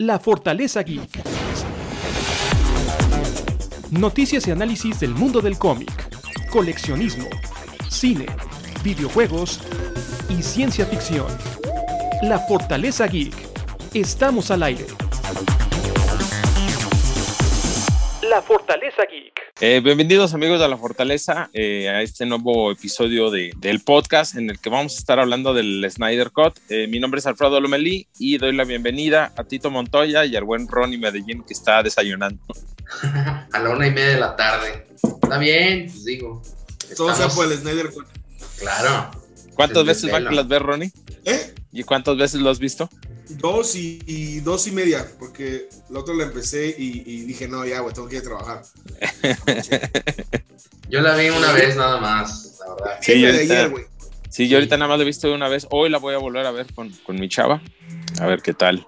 La Fortaleza Geek. Noticias y análisis del mundo del cómic, coleccionismo, cine, videojuegos y ciencia ficción. La Fortaleza Geek. Estamos al aire. La Fortaleza Geek. Eh, bienvenidos amigos de La Fortaleza eh, a este nuevo episodio de, del podcast en el que vamos a estar hablando del Snyder Cut. Eh, mi nombre es Alfredo Lomelí y doy la bienvenida a Tito Montoya y al buen Ronnie Medellín que está desayunando. a la una y media de la tarde. Está bien, pues digo. Todo sea por el Snyder Cut. Claro. ¿Cuántas veces van que las ves, Ronnie? ¿Eh? ¿Y cuántas veces lo has visto? Dos y, y dos y media, porque la otra la empecé y, y dije, no, ya, güey, tengo que ir a trabajar. Yo la vi una vez nada más, la verdad. Sí, de ahorita- ayer, güey. Sí, yo ahorita nada más lo he visto una vez. Hoy la voy a volver a ver con, con mi chava. A ver qué tal.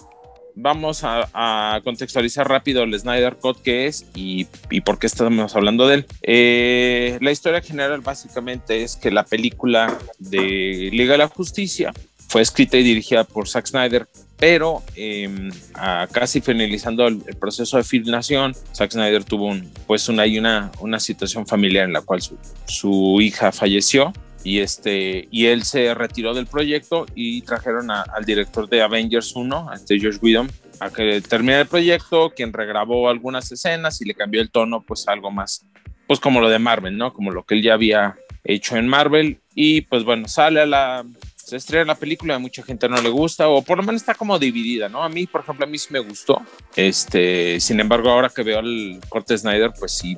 Vamos a, a contextualizar rápido el Snyder Cut qué es y, y por qué estamos hablando de él. Eh, la historia general básicamente es que la película de Liga de la Justicia fue escrita y dirigida por Zack Snyder, pero eh, a casi finalizando el, el proceso de filmación, Zack Snyder tuvo un, pues una, una, una situación familiar en la cual su, su hija falleció y este y él se retiró del proyecto y trajeron a- al director de Avengers 1, a este Josh Whedon, a que termine el proyecto, quien regrabó algunas escenas y le cambió el tono pues algo más, pues como lo de Marvel, ¿no? Como lo que él ya había hecho en Marvel y pues bueno, sale a la se estrena la película, a mucha gente no le gusta o por lo menos está como dividida, ¿no? A mí, por ejemplo, a mí sí me gustó. Este, sin embargo, ahora que veo el corte de Snyder, pues sí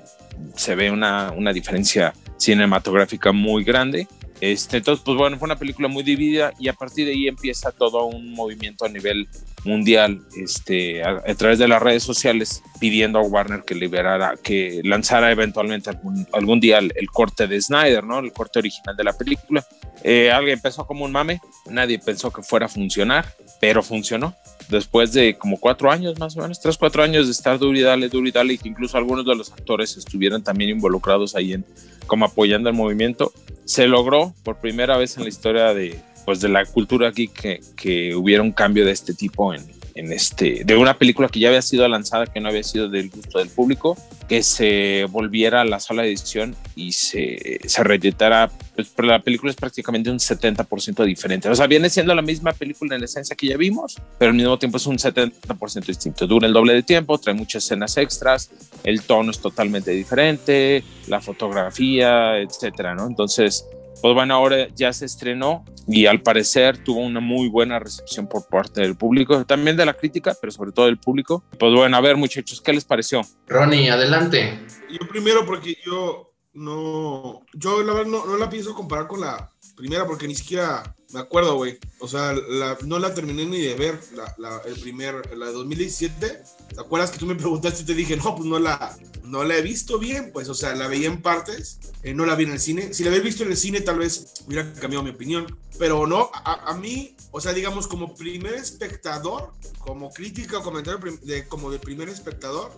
se ve una, una diferencia cinematográfica muy grande. Este, entonces, pues bueno, fue una película muy dividida y a partir de ahí empieza todo un movimiento a nivel mundial, este, a, a través de las redes sociales, pidiendo a Warner que liberara, que lanzara eventualmente algún, algún día el, el corte de Snyder, ¿no? El corte original de la película. Eh, alguien empezó como un mame, nadie pensó que fuera a funcionar, pero funcionó. Después de como cuatro años, más o menos, tres, cuatro años de estar duro y dale, duro y dale, y que incluso algunos de los actores estuvieron también involucrados ahí en, como apoyando el movimiento, se logró por primera vez en la historia de, pues, de la cultura aquí que, que hubiera un cambio de este tipo en, en este, de una película que ya había sido lanzada, que no había sido del gusto del público, que se volviera a la sala de edición y se, se reeditara, pues pero la película es prácticamente un 70% diferente. O sea, viene siendo la misma película en la esencia que ya vimos, pero al mismo tiempo es un 70% distinto. Dura el doble de tiempo, trae muchas escenas extras, el tono es totalmente diferente, la fotografía, etcétera, ¿no? Entonces, pues bueno, ahora ya se estrenó y al parecer tuvo una muy buena recepción por parte del público, también de la crítica, pero sobre todo del público. Pues bueno, a ver muchachos, ¿qué les pareció? Ronnie, adelante. Yo primero porque yo no, yo la verdad no, no la pienso comparar con la primera porque ni siquiera me acuerdo, güey. O sea, la- no la terminé ni de ver, la, la- el primer, la de 2017. ¿Te acuerdas que tú me preguntaste y te dije, no, pues no la, no la he visto bien? Pues, o sea, la veía en partes, eh, no la vi en el cine. Si la hubiera visto en el cine, tal vez hubiera cambiado mi opinión. Pero no, a, a mí, o sea, digamos, como primer espectador, como crítica o comentario de, como de primer espectador,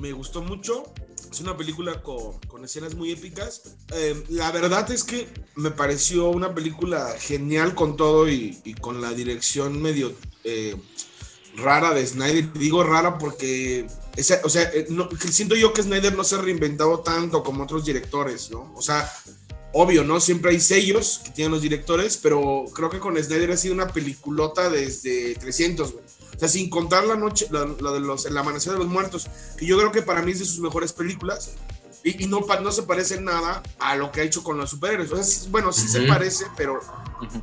me gustó mucho. Es una película con, con escenas muy épicas. Eh, la verdad es que me pareció una película genial con todo y, y con la dirección medio eh, rara de Snyder. Digo rara porque, esa- o sea, eh, siento yo que Snyder no se ha reinventado tanto como otros directores, ¿no? O sea, obvio, ¿no? Siempre hay sellos que tienen los directores, pero creo que con Snyder ha sido una peliculota desde 300, güey. O sea, sin contar la noche, la, la de los, el amanecer de los muertos, que yo creo que para mí es de sus mejores películas. Y, y no, no se parece nada a lo que ha hecho con los superhéroes. O sea, sí- bueno, sí se Ujú. parece, pero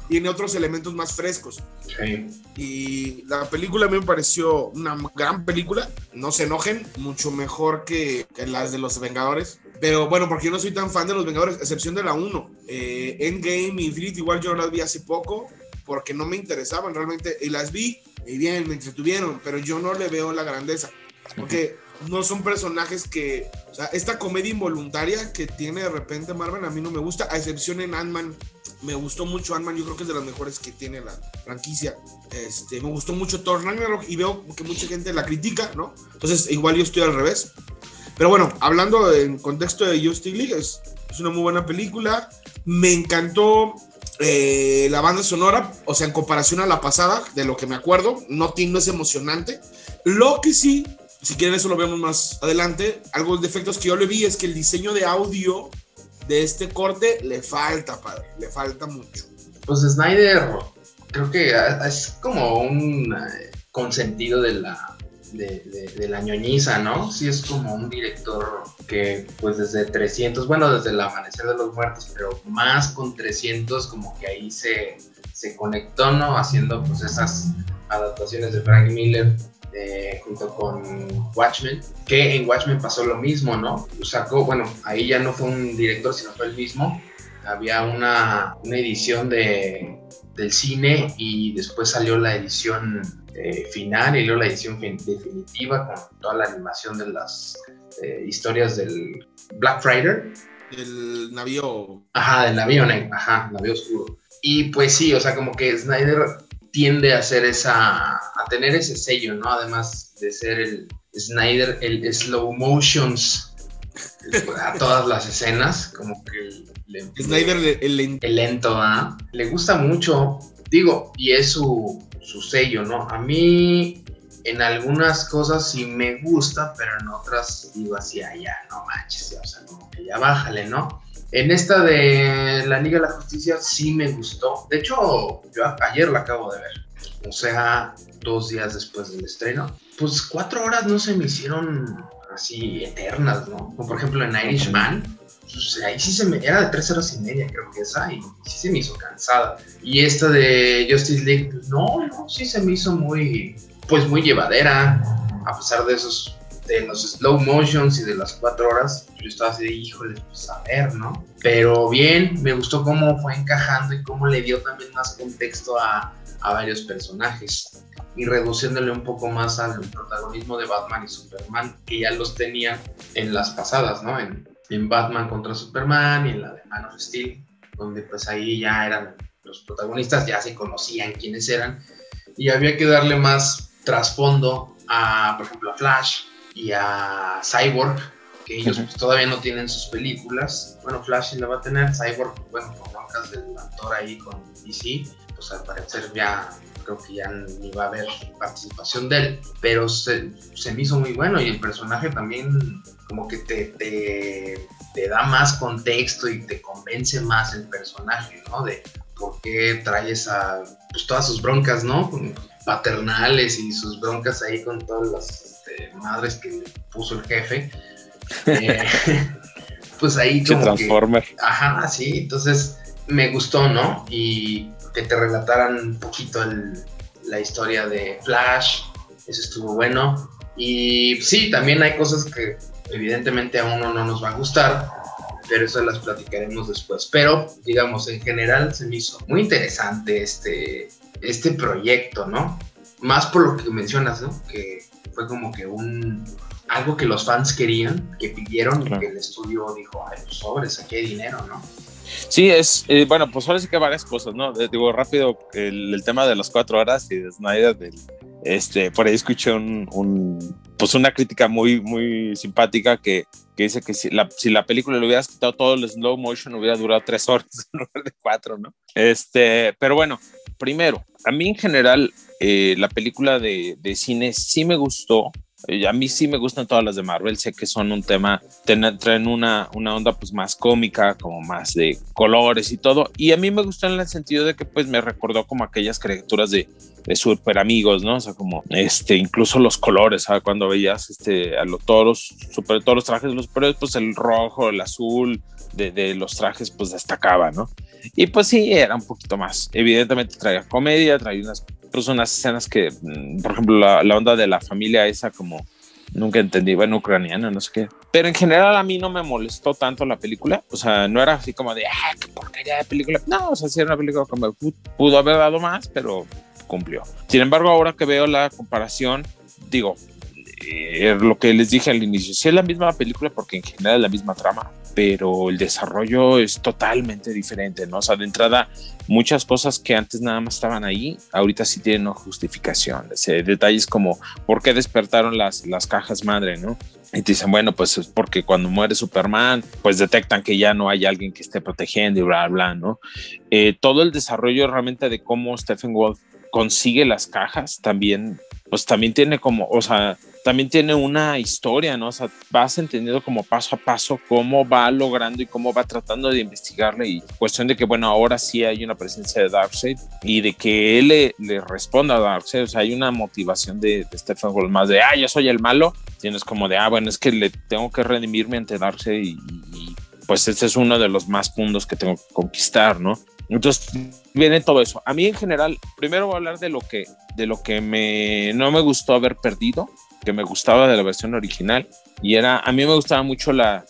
tiene otros elementos más frescos. Sí. Y la película a mí me pareció una gran película. No se enojen, mucho mejor que, que las de los Vengadores. Pero bueno, porque yo no soy tan fan de los Vengadores, excepción de la 1. Eh, Endgame, Infinity War, yo las vi hace poco porque no me interesaban realmente. Y las vi y bien, me entretuvieron, pero yo no le veo la grandeza. Porque no son personajes que. O sea, esta comedia involuntaria que tiene de repente Marvel a mí no me gusta, a excepción en Ant-Man. Me gustó mucho Ant-Man, yo creo que es de las mejores que tiene la franquicia. Este, me gustó mucho Thor Ragnarok y veo que mucha gente la critica, ¿no? Entonces, igual yo estoy al revés. Pero bueno, hablando en contexto de Justice League, es, es una muy buena película. Me encantó Eh, la banda sonora, o sea, en comparación a la pasada, de lo que me acuerdo, no, no es emocionante. Lo que sí, si quieren eso lo vemos más adelante, de defectos que yo le vi es que el diseño de audio de este corte le falta, padre, le falta mucho. Pues Snyder creo que es como un eh, consentido de la, de, la ñoñiza, ¿no? Sí es como un director que pues desde 300, bueno, desde el amanecer de los muertos, pero más con 300 como que ahí se, se conectó, ¿no? Haciendo pues esas adaptaciones de Frank Miller eh, junto con Watchmen, que en Watchmen pasó lo mismo, ¿no? Sacó, bueno, ahí ya no fue un director, sino fue el mismo. Había una, una edición de, del cine y después salió la edición eh, final y luego la edición definitiva con toda la animación de las eh, historias del Black Friday. Del navío. Ajá, del navío ajá, navío oscuro. Y pues sí, o sea, como que Snyder tiende a hacer esa, a tener ese sello, ¿no? Además de ser el Snyder, el slow motions a todas las escenas, como que Snyder el, el, lento, ¿ah? Le gusta mucho, digo, y es su, su sello, ¿no? A mí en algunas cosas sí me gusta, pero en otras digo así, allá, no manches, o sea, como que ya bájale, ¿no? En esta de la Liga de la Justicia sí me gustó. De hecho, yo ayer la acabo de ver. O sea, dos días después del estreno. Pues cuatro horas no se me hicieron así eternas, ¿no? Como por ejemplo en Irishman. Pues ahí sí se me... Era de tres horas y media creo que esa. Y sí se me hizo cansada. Y esta de Justice League, pues no, no, sí se me hizo muy... Pues muy llevadera. A pesar de esos de los slow motions y de las cuatro horas, yo estaba así de, híjole, pues a ver, ¿no? Pero bien, me gustó cómo fue encajando y cómo le dio también más contexto a, a varios personajes y reduciéndole un poco más al protagonismo de Batman y Superman, que ya los tenía en las pasadas, ¿no? En, en Batman contra Superman y en la de Man of Steel, donde pues ahí ya eran los protagonistas, ya se conocían quiénes eran, y había que darle más trasfondo a, por ejemplo, a Flash, y a Cyborg, que ellos pues, todavía no tienen sus películas. Bueno, Flash sí la va a tener, Cyborg, bueno, con broncas del actor ahí con DC, pues al parecer ya creo que ya ni va a haber participación de él, pero se, se me hizo muy bueno y el personaje también como que te, te, te, da más contexto y te convence más el personaje, ¿no? De por qué trae esa, pues todas sus broncas, ¿no? Paternales y sus broncas ahí con todas las madres que le puso el jefe. Eh, pues ahí como Transformer. ajá, sí, entonces me gustó, ¿no? Y que te relataran un poquito la historia de Flash, eso estuvo bueno. Y sí, también hay cosas que evidentemente a uno no nos va a gustar, pero eso las platicaremos después. Pero, digamos, en general se me hizo muy interesante este, este proyecto, ¿no? Más por lo que mencionas, ¿no? Que fue como que un algo que los fans querían, que pidieron y que el estudio dijo, ay, pues sobres, aquí hay dinero, ¿no? Sí, es, eh, bueno, pues ahora sí que varias cosas, ¿no? Eh, digo rápido, el, tema de las cuatro horas y de Snyder, del, este, por ahí escuché un, pues una crítica muy, muy simpática que, que dice que si la, si la película le hubieras quitado todo el slow motion hubiera durado tres horas en lugar de cuatro, ¿no? Este, pero bueno, primero, a mí en general eh, la película de, de, cine sí me gustó. Eh, a mí sí me gustan todas las de Marvel, sé que son un tema, traen una, una onda pues más cómica, como más de colores y todo, y a mí me gustó en el sentido de que pues me recordó como aquellas caricaturas de, de super amigos, ¿no? O sea, como este, incluso los colores, ¿sabes? Cuando veías este, a los toros, super, todos los trajes los superhéroes, pues el rojo, el azul de, los trajes, pues destacaba, ¿no? Y pues sí, era un poquito más. Evidentemente traía comedia, traía unas pues unas escenas que, mm, por ejemplo, la, onda de la familia esa como nunca entendí, bueno, ucraniana, no sé qué. Pero en general a mí no me molestó tanto la película, o sea, no era así como de, ah, qué porquería de película. No, o sea, sí era una película como pudo haber dado más, pero cumplió. Sin embargo, ahora que veo la comparación, digo, eh, lo que les dije al inicio, sí es la misma película porque en general es la misma trama, pero el desarrollo es totalmente diferente, ¿no? O sea, de entrada, muchas cosas que antes nada más estaban ahí, ahorita sí tienen una justificación. Detalles como por qué despertaron las, las cajas madre, ¿no? Y te dicen, bueno, pues es porque cuando muere Superman, pues detectan que ya no hay alguien que esté protegiendo y bla, bla, ¿no? Eh, todo el desarrollo realmente de cómo Stephen Wolf consigue las cajas también, pues también tiene como, o sea, también tiene una historia, ¿no? O sea, vas entendiendo como paso a paso cómo va logrando y cómo va tratando de investigarle y cuestión de que, bueno, ahora sí hay una presencia de Darkseid y de que él le, responda a Darkseid, o sea, hay una motivación de, de Stephen Wolf más de, ah, yo soy el malo, tienes como de, ah, bueno, es que le tengo que redimirme ante Darkseid y, y pues este es uno de los más puntos que tengo que conquistar, ¿no? Entonces viene todo eso. A mí en general, primero voy a hablar de lo que, de lo que me, no me gustó haber perdido, que me gustaba de la versión original, y era, a mí me gustaba mucho la,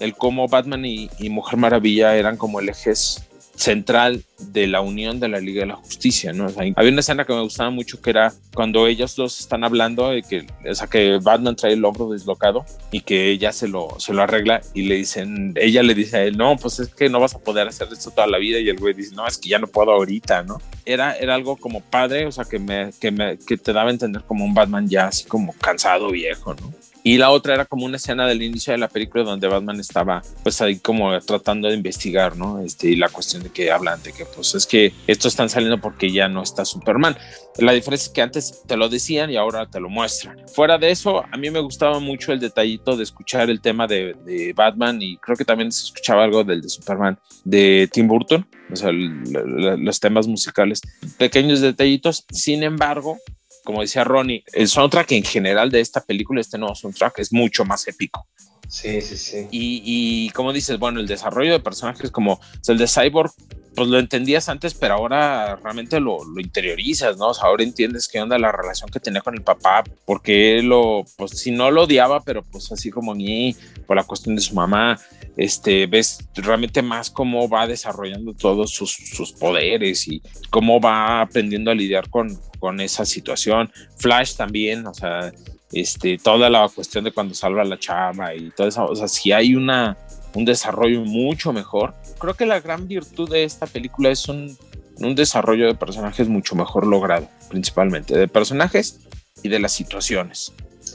el cómo Batman y, y Mujer Maravilla eran como el ejes central de la unión de la Liga de la Justicia, ¿no? O había una escena que me gustaba mucho que era cuando ellos dos están hablando de que, o sea, que Batman trae el hombro deslocado y que ella se lo, se lo arregla y le dicen, ella le dice a él, no, pues es que no vas a poder hacer esto toda la vida y el güey dice, no, es que ya no puedo ahorita, ¿no? Era, era algo como padre, o sea, que, me, que, me, que te daba a entender como un Batman ya así como cansado, viejo, ¿no? Y la otra era como una escena del inicio de la película donde Batman estaba pues ahí como tratando de investigar, ¿no? Este, y la cuestión de que hablan de que pues es que estos están saliendo porque ya no está Superman. La diferencia es que antes te lo decían y ahora te lo muestran. Fuera de eso, a mí me gustaba mucho el detallito de escuchar el tema de, Batman y creo que también se escuchaba algo del de Superman de Tim Burton, o sea, los temas musicales, pequeños detallitos. Sin embargo, como decía Ronnie, el soundtrack en general de esta película, este nuevo soundtrack, es mucho más épico. Sí, sí, sí. Y, y como dices, bueno, el desarrollo de personajes como o sea, el de Cyborg, pues lo entendías antes, pero ahora realmente lo, interiorizas, ¿no? O sea, ahora entiendes qué onda la relación que tenía con el papá, porque él lo, pues si no lo odiaba, pero pues así como ni por la cuestión de su mamá, este, ves realmente más cómo va desarrollando todos sus, sus poderes y cómo va aprendiendo a lidiar con, con esa situación. Flash también, o sea, este, toda la cuestión de cuando salva a la chama y todo eso, o sea, si hay una, un desarrollo mucho mejor. Creo que la gran virtud de esta película es un, un desarrollo de personajes mucho mejor logrado, principalmente de personajes y de las situaciones.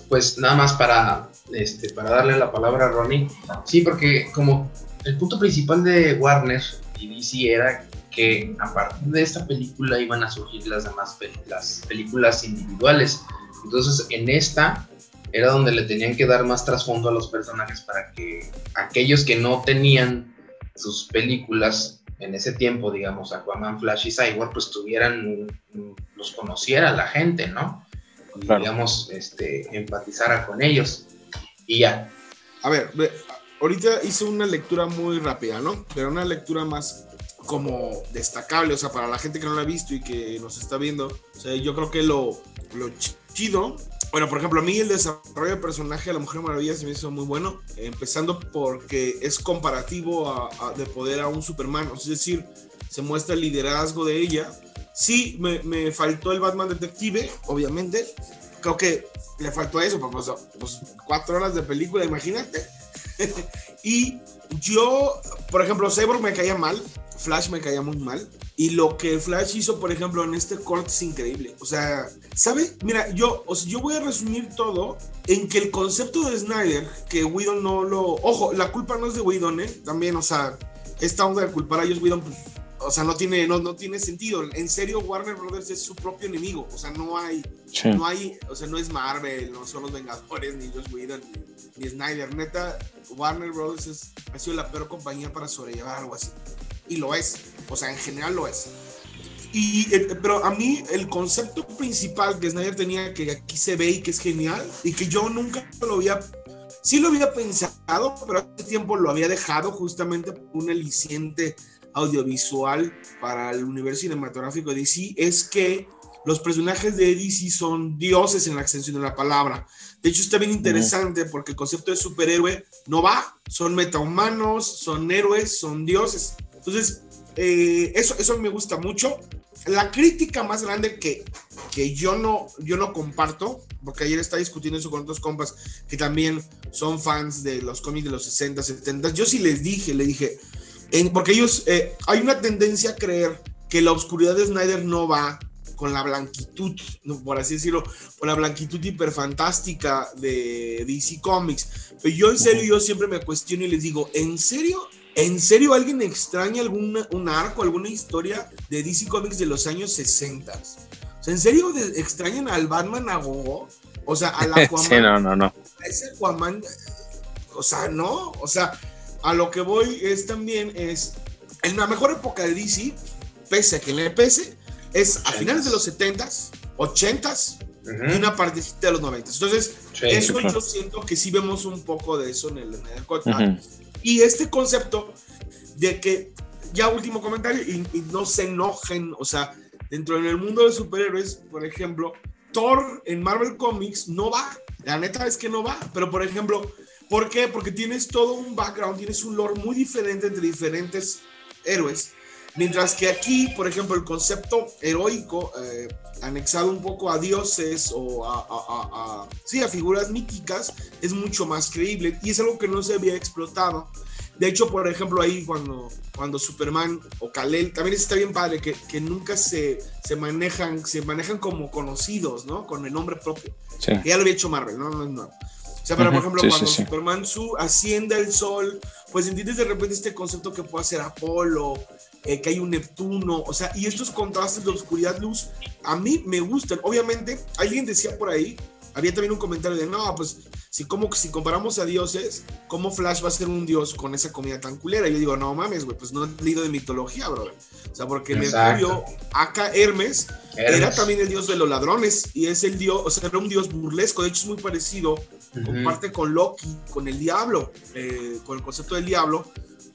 Pues nada más para, este, para darle la palabra a Ronnie. Sí, porque como el punto principal de Warner y DC era que a partir de esta película iban a surgir las demás las películas individuales. Entonces en esta era donde le tenían que dar más trasfondo a los personajes para que aquellos que no tenían sus películas en ese tiempo, digamos, Aquaman, Flash y Cyborg, pues tuvieran, los conociera la gente, ¿no? Y, claro. digamos, este, empatizara con ellos. Y ya. A ver, ahorita hice una lectura muy rápida, ¿no? Pero una lectura más como destacable, o sea, para la gente que no la ha visto y que nos está viendo, o sea, yo creo que lo, lo chido bueno, por ejemplo, a mí el desarrollo de personaje de la Mujer Maravilla se me hizo muy bueno, empezando porque es comparativo a, a, de poder a un Superman, es decir, se muestra el liderazgo de ella. Sí, me, me faltó el Batman Detective, obviamente. Creo que le faltó eso, pues, pues cuatro horas de película, imagínate. y yo, por ejemplo, Cyborg me caía mal, Flash me caía muy mal. Y lo que Flash hizo, por ejemplo, en este corte es increíble. O sea, ¿sabe? Mira, yo, o sea, yo voy a resumir todo en que el concepto de Snyder, que Whedon no lo... Ojo, la culpa no es de Whedon, ¿eh? También, o sea, esta onda de culpar a ellos, Whedon, pues, o sea, no tiene, no, no tiene sentido. En serio, Warner Brothers es su propio enemigo. O sea, no hay, sí. no hay, o sea, no es Marvel, no son los Vengadores, ni Joss Whedon, ni, ni Snyder. Neta, Warner Brothers es, ha sido la peor compañía para sobrellevar algo así y lo es, o sea, en general lo es. Y, eh, pero a mí el concepto principal que Snyder tenía, que aquí se ve y que es genial, y que yo nunca lo había, sí lo había pensado, pero hace tiempo lo había dejado justamente por un aliciente audiovisual para el universo cinematográfico de DC, es que los personajes de DC son dioses en la extensión de la palabra. De hecho, está bien interesante porque el concepto de superhéroe no va, son metahumanos, son héroes, son dioses. Entonces, eh, eso, eso me gusta mucho. La crítica más grande que, que yo, no, yo no comparto, porque ayer estaba discutiendo eso con otros compas que también son fans de los cómics de los 60, 70. Yo sí les dije, le dije, en, porque ellos, eh, hay una tendencia a creer que la oscuridad de Snyder no va con la blanquitud, por así decirlo, con la blanquitud hiperfantástica de DC Comics. Pero yo en serio, yo siempre me cuestiono y les digo, ¿en serio? ¿En serio alguien extraña algún un arco, alguna historia de DC Comics de los años 60? O sea, ¿en serio extrañan al Batman a Gogo? O sea, al Aquaman. sí, no, no, no. A ese Aquaman, o sea, no, o sea, a lo que voy es también, es, en la mejor época de DC, pese a que le pese, es a finales de los 70s, 80s y una partecita de los 90s. Entonces, eso yo siento que sí vemos un poco de eso en el, en Y este concepto de que, ya último comentario, y, no se enojen, o sea, dentro del mundo de superhéroes, por ejemplo, Thor en Marvel Comics no va. La neta es que no va. Pero, por ejemplo, ¿por qué? Porque tienes todo un background, tienes un lore muy diferente entre diferentes héroes Mientras que aquí, por ejemplo, el concepto heroico, eh, anexado un poco a dioses o a, sí, a figuras míticas, es mucho más creíble y es algo que no se había explotado. De hecho, por ejemplo, ahí cuando, cuando Superman o Kal-El, también está bien padre que, que nunca se, se, manejan, se manejan como conocidos, ¿no? Con el nombre propio. Que ya lo había hecho Marvel, ¿no? no, no. O sea, pero por ejemplo, cuando Superman su asciende al sol, pues entiendes de repente este concepto que puede ser Apolo, eh, que hay un Neptuno, o sea, y estos contrastes de oscuridad-luz a mí me gustan. Obviamente, alguien decía por ahí, había también un comentario de, no, pues si, como, si comparamos a dioses, ¿cómo Flash va a ser un dios con esa comida tan culera? Y yo digo, no mames, güey, pues no he leído de mitología, bro. O sea, porque Mercurio, acá Hermes, era también el dios de los ladrones y es el dios, o sea, era un dios burlesco, de hecho es muy parecido, comparte con Loki, con el diablo, eh, con el concepto del diablo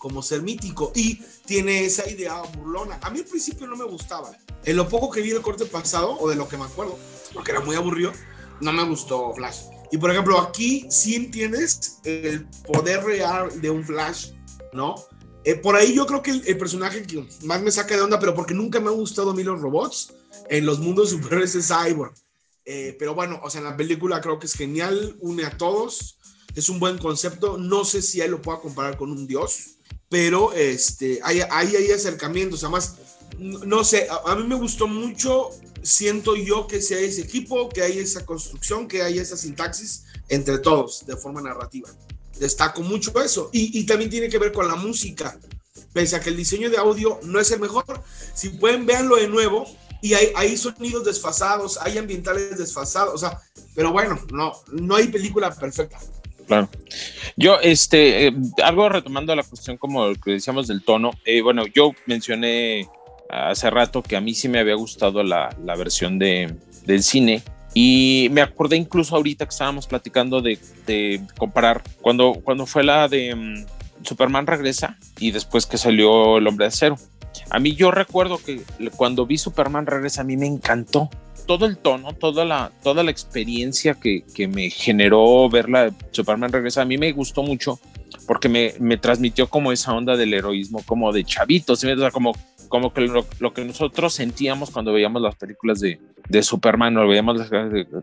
como ser mítico y tiene esa idea burlona. A mí al principio no me gustaba. En lo poco que vi el corte pasado, o de lo que me acuerdo, porque era muy aburrido, no me gustó Flash. Y por ejemplo, aquí sí entiendes el poder real de un Flash, ¿no? Eh, por ahí yo creo que el, personaje que más me saca de onda, pero porque nunca me han gustado a mí los robots, en los mundos superiores es Cyborg. Eh, pero bueno, o sea, la película creo que es genial, une a todos, es un buen concepto. No sé si ahí lo pueda comparar con un dios, pero este, hay, hay, hay acercamientos, además, no sé, a, mí me gustó mucho, siento yo que si hay ese equipo, que hay esa construcción, que hay esa sintaxis entre todos de forma narrativa. Destaco mucho eso. Y, y también tiene que ver con la música. Pese a que el diseño de audio no es el mejor, si pueden verlo de nuevo, y hay, hay, sonidos desfasados, hay ambientales desfasados, o sea, pero bueno, no, no hay película perfecta. Claro. Yo, este, eh, algo retomando la cuestión como que decíamos del tono, eh, bueno, yo mencioné hace rato que a mí sí me había gustado la, la versión de, del cine y me acordé incluso ahorita que estábamos platicando de, de comparar cuando, cuando fue la de mm, Superman regresa y después que salió El Hombre de Acero. A mí yo recuerdo que cuando vi Superman regresa a mí me encantó todo el tono, toda la, toda la experiencia que, que me generó verla Superman regresa, a mí me gustó mucho porque me, me transmitió como esa onda del heroísmo, como de chavitos, como, como que lo, que nosotros sentíamos cuando veíamos las películas de, de Superman o veíamos las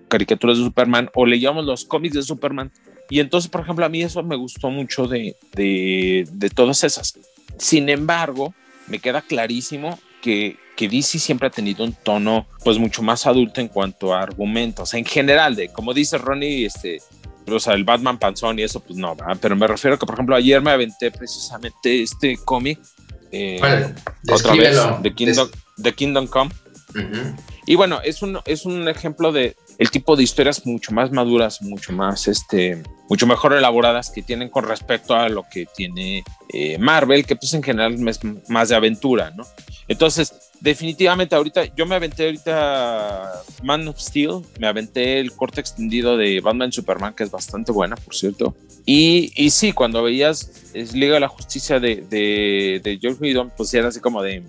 caricaturas de Superman o leíamos los cómics de Superman. Y entonces, por ejemplo, a mí eso me gustó mucho de, de todas esas. Sin embargo, me queda clarísimo que, que DC siempre ha tenido un tono pues mucho más adulto en cuanto a argumentos, en general, de como dice Ronnie, este, o sea, el Batman panzón y eso, pues no, pero me refiero a que, por ejemplo, ayer me aventé precisamente este cómic, eh, otra vez, de Kingdom, Kingdom Come. Y bueno, es un, es un ejemplo de el tipo de historias mucho más maduras, mucho más, este, mucho mejor elaboradas que tienen con respecto a lo que tiene eh, Marvel, que pues en general es más de aventura, ¿no? Entonces, definitivamente ahorita, yo me aventé ahorita Man of Steel, me aventé el corte extendido de Batman Superman, que es bastante buena, por cierto. Y, y sí, cuando veías Liga de la Justicia de, de, de George Whedon, pues era así como de,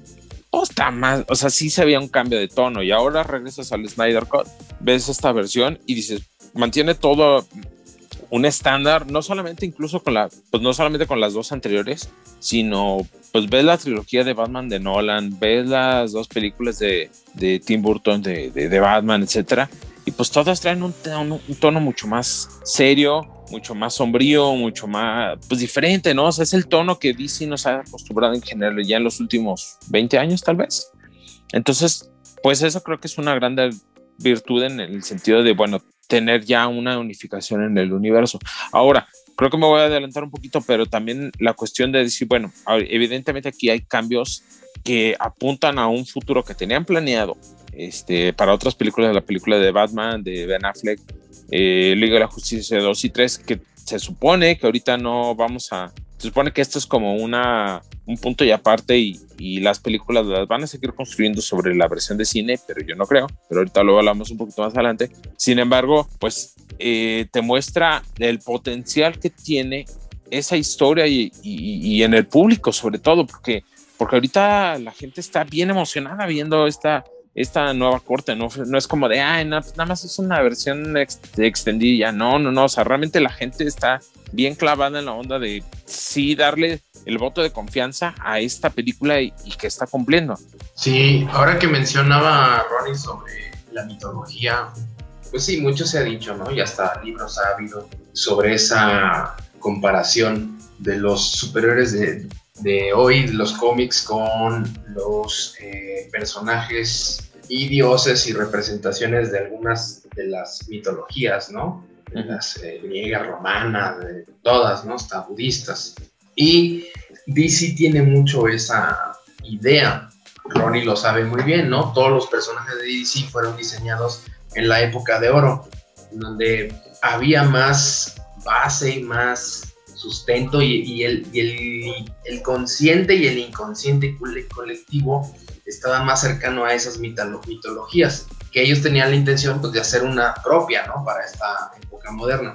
oh, está más, o sea, sí se había un cambio de tono. Y ahora regresas al Snyder Cut, ves esta versión y dices, mantiene todo un estándar, no solamente incluso con la, pues no solamente con las dos anteriores, sino pues ves la trilogía de Batman de Nolan, ves las dos películas de, de Tim Burton de, de, Batman, etcétera, y pues todas traen un tono mucho más serio, mucho más sombrío, mucho más, pues diferente, ¿no? O sea, es el tono que DC nos ha acostumbrado en general ya en los últimos 20 años, tal vez. Entonces, pues eso creo que es una gran virtud en el sentido de, bueno, tener ya una unificación en el universo. Ahora, creo que me voy a adelantar un poquito, pero también la cuestión de decir, bueno, evidentemente aquí hay cambios que apuntan a un futuro que tenían planeado este, para otras películas, la película de Batman, de Ben Affleck, eh, Liga de la Justicia 2 y 3, que se supone que ahorita no vamos a, se supone que esto es como una, un punto y aparte y, y, las películas las van a seguir construyendo sobre la versión de cine, pero yo no creo, pero ahorita lo hablamos un poquito más adelante. Sin embargo, pues eh, te muestra el potencial que tiene esa historia y, y, y, en el público sobre todo, porque, porque ahorita la gente está bien emocionada viendo esta, esta nueva corte, no, no es como de, pues nada más es una versión extendida, no, no, no, o sea, realmente la gente está bien clavada en la onda de sí darle el voto de confianza a esta película y, que está cumpliendo. Sí, ahora que mencionaba Ronnie sobre la mitología, pues sí, mucho se ha dicho, ¿no? Y hasta libros ha habido sobre esa comparación de los superiores de, de hoy, los cómics, con los eh, personajes y dioses y representaciones de algunas de las mitologías, ¿no? De las eh, griegas, romanas, de todas, ¿no? Hasta budistas. Y DC tiene mucho esa idea. Ronnie lo sabe muy bien, ¿no? Todos los personajes de DC fueron diseñados en la época de oro, donde había más base y más sustento y, el, el, consciente y el inconsciente colectivo estaba más cercano a esas mitologías, que ellos tenían la intención pues, de hacer una propia, ¿no? Para esta época moderna.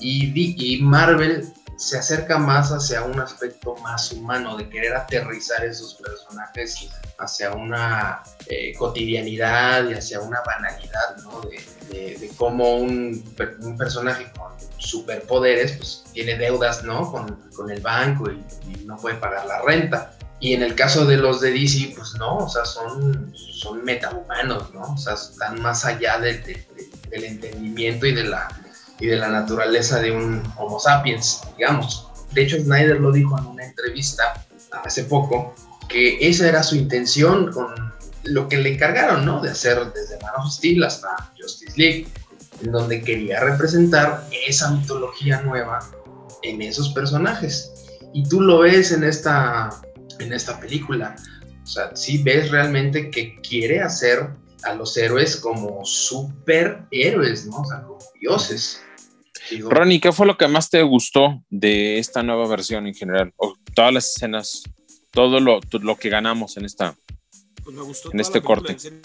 Y, y Marvel se acerca más hacia un aspecto más humano, de querer aterrizar esos personajes hacia una eh, cotidianidad y hacia una banalidad, ¿no? De, de, cómo un, un, personaje con superpoderes, pues tiene deudas, ¿no? Con, con el banco y, y, no puede pagar la renta. Y en el caso de los de DC, pues no, o sea, son, son metahumanos, ¿no? O sea, están más allá de, del entendimiento y de la y de la naturaleza de un Homo sapiens, digamos. De hecho, Snyder lo dijo en una entrevista hace poco, que esa era su intención con lo que le encargaron, ¿no? De hacer desde Man of Steel hasta Justice League, en donde quería representar esa mitología nueva en esos personajes. Y tú lo ves en esta, en esta película. O sea, sí ves realmente que quiere hacer a los héroes como superhéroes, ¿no? O sea, como dioses. Ronnie, ¿qué fue lo que más te gustó de esta nueva versión en general? O todas las escenas, todo lo, lo que ganamos en esta. Pues me gustó en este corte. ¿eh?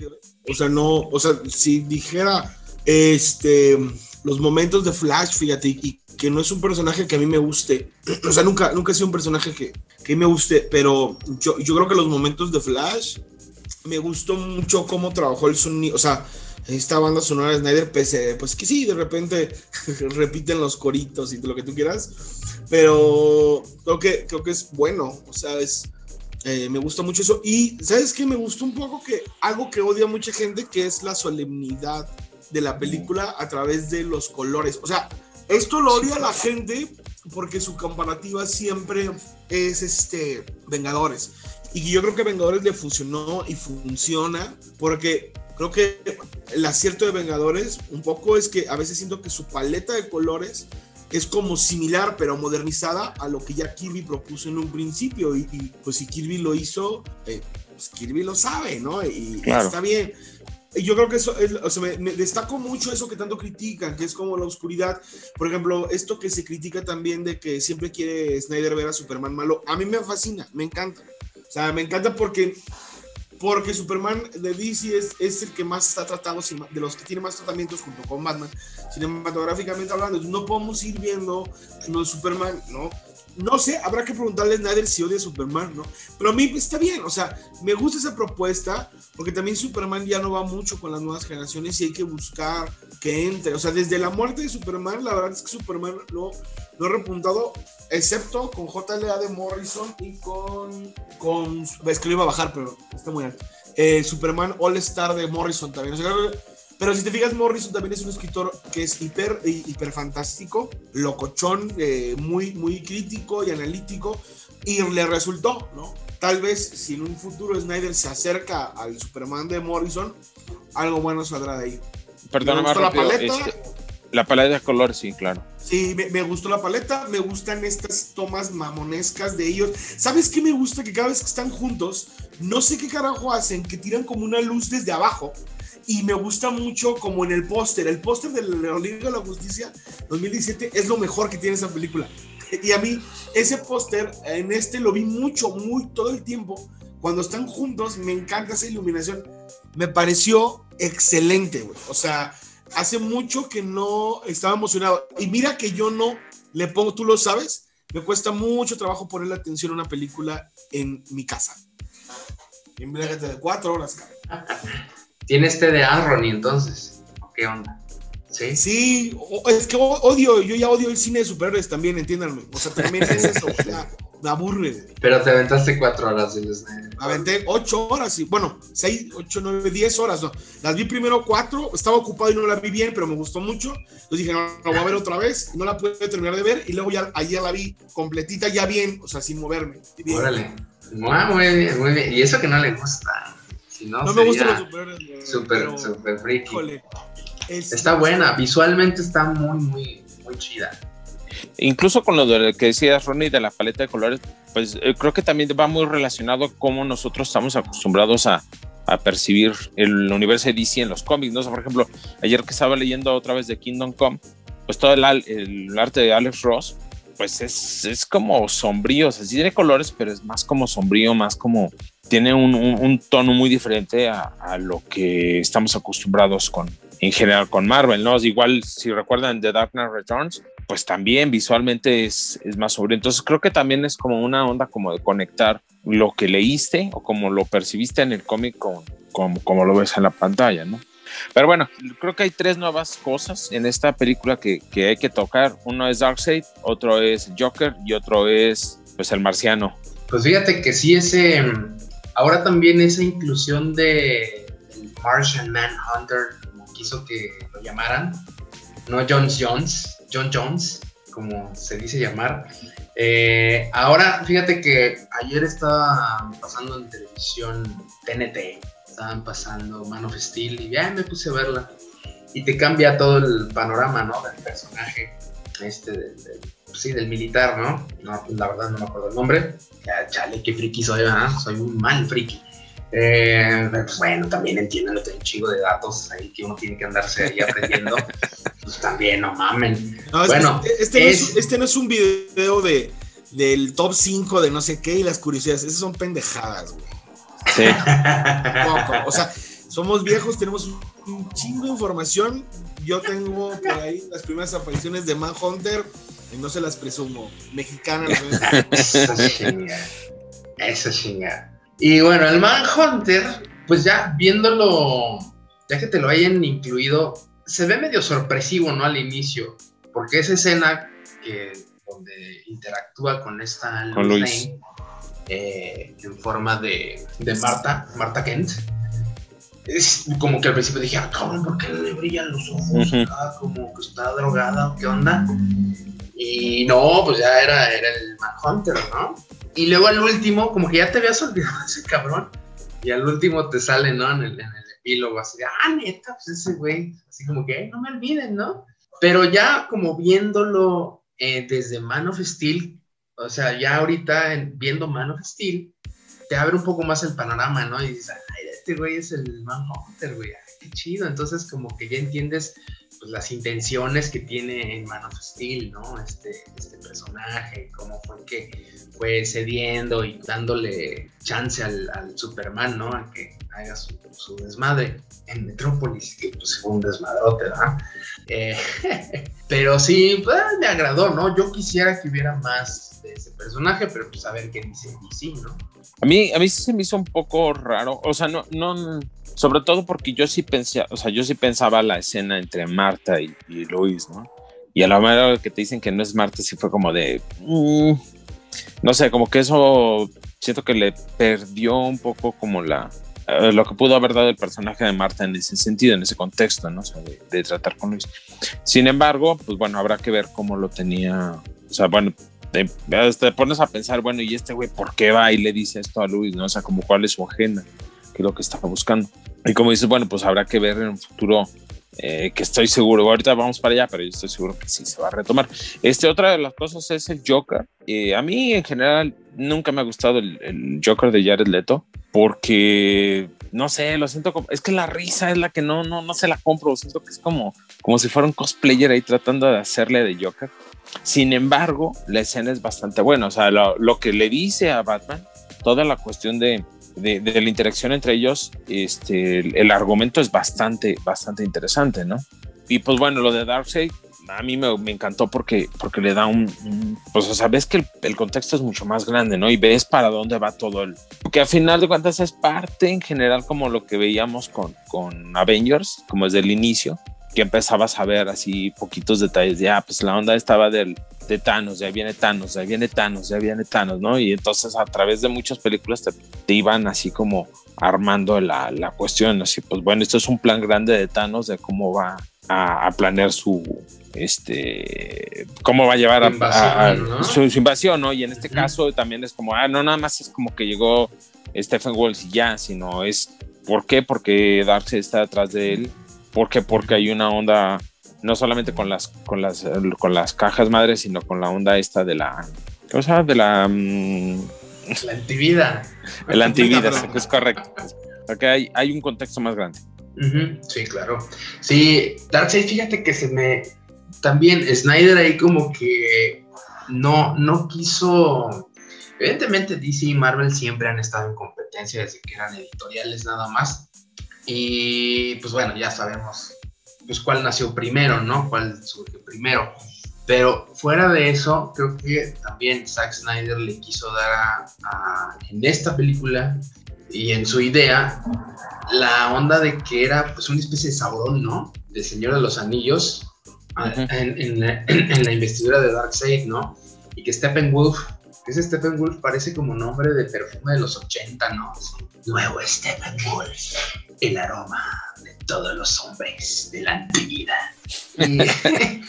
o sea, no, o sea, si dijera este los momentos de Flash, fíjate, y que no es un personaje que a mí me guste. O sea, nunca, nunca ha sido un personaje que, que me guste, pero yo, yo creo que los momentos de Flash me gustó mucho cómo trabajó el sonido. O sea, esta banda sonora de Snyder, pese, pues que sí, de repente repiten los coritos y lo que tú quieras, pero creo que, creo que es bueno, o sea, es, eh, me gusta mucho eso. Y, ¿sabes qué? Me gustó un poco que algo que odia mucha gente, que es la solemnidad de la película a través de los colores. O sea, esto lo odia la gente porque su comparativa siempre es este Vengadores. Y yo creo que Vengadores le funcionó y funciona porque creo que el acierto de Vengadores un poco es que a veces siento que su paleta de colores es como similar pero modernizada a lo que ya Kirby propuso en un principio y, pues si Kirby lo hizo, eh, pues Kirby lo sabe, ¿no? Y, está bien. Y yo creo que eso, es, o sea, me, destaco mucho eso que tanto critican, que es como la oscuridad. Por ejemplo, esto que se critica también de que siempre quiere Snyder ver a Superman malo, a mí me fascina, me encanta. O sea, me encanta porque porque Superman de DC es, es, el que más está tratado, de los que tiene más tratamientos junto con Batman, cinematográficamente hablando. No podemos ir viendo de Superman, ¿no? No sé, habrá que preguntarle a Snyder si odia a Superman, ¿no? Pero a mí está bien, o sea, me gusta esa propuesta, porque también Superman ya no va mucho con las nuevas generaciones y hay que buscar que entre. O sea, desde la muerte de Superman, la verdad es que Superman lo, lo ha repuntado excepto con JLA de Morrison y con, con es que lo iba a bajar, pero está muy alto. Eh, Superman All Star de Morrison también. pero si te fijas, Morrison también es un escritor que es hiper, hiper fantástico, locochón, eh, muy, muy crítico y analítico, y le resultó, ¿no? tal vez si en un futuro Snyder se acerca al Superman de Morrison, algo bueno saldrá de ahí. Perdona más la paleta. este, la paleta de colores, sí, claro. Sí, me, me gustó la paleta, me gustan estas tomas mamonescas de ellos. ¿Sabes qué me gusta? Que cada vez que están juntos, no sé qué carajo hacen, que tiran como una luz desde abajo. Y me gusta mucho como en el póster. El póster de la Liga de la Justicia 2017 es lo mejor que tiene esa película. Y a mí, ese póster, en este lo vi mucho, muy todo el tiempo. Cuando están juntos, me encanta esa iluminación. Me pareció excelente, güey. O sea, hace mucho que no estaba emocionado. Y mira que yo no le pongo, tú lo sabes, me cuesta mucho trabajo ponerle atención a una película en mi casa. Embriágate de cuatro horas, cabrón. Tienes TDA, Ronnie, entonces. ¿Qué onda? Sí. Sí, es que odio, yo ya odio el cine de superhéroes también, entiéndanme. O sea, también es eso, o sea, me aburre. güey. Pero te aventaste cuatro horas del Snyder. Aventé ocho horas y, bueno, seis, ocho, nueve, diez horas, no. Las vi primero cuatro, estaba ocupado y no la vi bien, pero me gustó mucho. Entonces dije, no, la voy a ver otra vez, no la pude terminar de ver y luego ya ayer la vi completita, ya bien, o sea, sin moverme. Bien. Órale. Muy bien, muy bien. Y eso que no le gusta. Si no, No me gustan los superhéroes. freaky. híjole, es- Está buena, visualmente está muy, muy, muy chida. Incluso con lo de que decías, Ronnie, de la paleta de colores, pues eh, creo que también va muy relacionado a cómo nosotros estamos acostumbrados a, a percibir el universo de DC en los cómics, ¿no? O sea, por ejemplo, ayer que estaba leyendo otra vez de Kingdom Come, pues todo el, el arte de Alex Ross, pues es, es como sombrío, o sea, sí tiene colores, pero es más como sombrío, más como tiene un, un- un tono muy diferente a, a lo que estamos acostumbrados con, en general con Marvel, ¿no? Igual, si recuerdan The Dark Knight Returns, pues también visualmente es, es más sombrío. Entonces creo que también es como una onda como de conectar lo que leíste o como lo percibiste en el cómic con, con- como lo ves en la pantalla, ¿no? Pero bueno, creo que hay tres nuevas cosas en esta película que, que hay que tocar. Uno es Darkseid, otro es Joker y otro es pues el marciano. Pues fíjate que sí, ese. Ahora también esa inclusión de el Martian Manhunter, como quiso que lo llamaran, no John Jones, John Jones, como se dice llamar. Eh, ahora, fíjate que ayer estaba pasando en televisión TNT, estaban pasando Man of Steel y ya me puse a verla. Y te cambia todo el panorama, ¿no? Del personaje, este, del, del- sí, del militar, ¿no? No, la verdad no me acuerdo el nombre. Chale, qué friki soy. Soy un mal friki. Eh, pues bueno, también entiendo que hay un chingo de datos ahí que uno tiene que andarse ahí aprendiendo. pues también, no mamen. No, Bueno, este, no es, es- este no es un video de, del top 5 de no sé qué y las curiosidades. Esas son pendejadas, güey. Sí. O sea, somos viejos, tenemos un, chingo de información. Yo tengo por ahí las primeras apariciones de Manhunter y no se las presumo. Mexicana. Esa chinga. Esa chinga. Y bueno, el Manhunter, pues ya viéndolo, ya que te lo hayan incluido, se ve medio sorpresivo, ¿no? Al inicio, porque esa escena que donde interactúa con esta Con. Lane, eh, en forma de, de Marta, Marta Kent. Es como que al principio dije, ah, cabrón, ¿por qué le brillan los ojos? Ah, como que está drogada, ¿o ¿qué onda? Y no, pues ya era, era el Manhunter, ¿no? Y luego al último, como que ya te habías olvidado ese cabrón. Y al último te sale, ¿no? En el, en el epílogo, así de, ah, neta, pues ese güey. Así como que, "Ay, no me olviden, ¿no? Pero ya como viéndolo eh, desde Man of Steel, o sea, ya ahorita en- viendo Man of Steel, te abre un poco más el panorama, ¿no? Y dices, ay, este güey es el Manhunter, güey, ay, qué chido. Entonces, como que ya entiendes pues, las intenciones que tiene en Man of Steel, ¿no? Este, este personaje, cómo fue que fue cediendo y dándole chance al, al Superman, ¿no? A que haga su, su desmadre en Metrópolis, que pues fue un desmadrote, ¿verdad? Eh, pero sí, pues, me agradó, ¿no? Yo quisiera que hubiera más de ese personaje, pero pues a ver qué dice DC, ¿no? A mí, a mí sí se me hizo un poco raro, o sea, no, no, sobre todo porque yo sí pensé, o sea, yo sí pensaba la escena entre Marta y, y Luis, ¿no? Y a la hora que te dicen que no es Marta, sí fue como de, mm, no sé, como que eso siento que le perdió un poco como la, eh, lo que pudo haber dado el personaje de Marta en ese sentido, en ese contexto, ¿no? De, tratar con Luis. Sin embargo, pues bueno, habrá que ver cómo lo tenía, o sea, bueno, te, pones a pensar, bueno, ¿y este güey por qué va y le dice esto a Luis? ¿no? O sea, como cuál es su agenda, qué es lo que está buscando. Y como dices, bueno, pues habrá que ver en un futuro eh, que estoy seguro, ahorita vamos para allá, pero yo estoy seguro que sí se va a retomar. Este, otra de las cosas es el Joker. Eh, a mí en general nunca me ha gustado el, el, Joker de Jared Leto porque no sé, lo siento como, es que la risa es la que no, no, no se la compro, siento que es como, como si fuera un cosplayer ahí tratando de hacerle de Joker. Sin embargo, la escena es bastante buena, o sea, lo, lo que le dice a Batman, toda la cuestión de, de, de, la interacción entre ellos, este, el, el, argumento es bastante, bastante interesante, ¿no? Y pues bueno, lo de Darkseid, a mí me, me, encantó porque, porque le da un, un, pues o sea, ves que el, el, contexto es mucho más grande, ¿no? Y ves para dónde va todo el... Porque al final de cuentas es parte en general como lo que veíamos con, con Avengers, como desde el inicio, que empezabas a ver así poquitos detalles de, ah, pues la onda estaba del, de Thanos, ya viene Thanos, ya viene Thanos, ya viene Thanos, ¿no? Y entonces a través de muchas películas te, te iban así como armando la, la, cuestión, así, pues bueno, esto es un plan grande de Thanos de cómo va a, a planear su, este, cómo va a llevar a, invasión, a, a ¿no? su, su, invasión, ¿no? Y en este caso también es como, ah, no, nada más es como que llegó Stephen Walls y ya, sino es, ¿por qué? Porque Darkseid está detrás de él, ¿por qué? Porque hay una onda, no solamente con las, con las, con las cajas madres, sino con la onda esta de la, ¿cómo se llama? De la... mm, La antivida. el antividas, es correcto. Porque hay, hay un contexto más grande. Sí, claro. Sí, Darkseid, fíjate que se me. También Snyder ahí como que no, no quiso. Evidentemente DC y Marvel siempre han estado en competencia desde que eran editoriales nada más. Y pues bueno, ya sabemos pues cuál nació primero, ¿no? Cuál surge primero. Pero fuera de eso, creo que también Zack Snyder le quiso dar a, a, en esta película y en su idea la onda de que era pues una especie de sabrón, ¿no? De Señor de los Anillos uh -huh. en, en, la, en, la, investidura de Darkseid, ¿no? Y que Steppenwolf, ese Steppenwolf parece como nombre de perfume de los 80, ¿no? Nuevo Steppenwolf, el aroma de todos los hombres de la antigüedad. Y,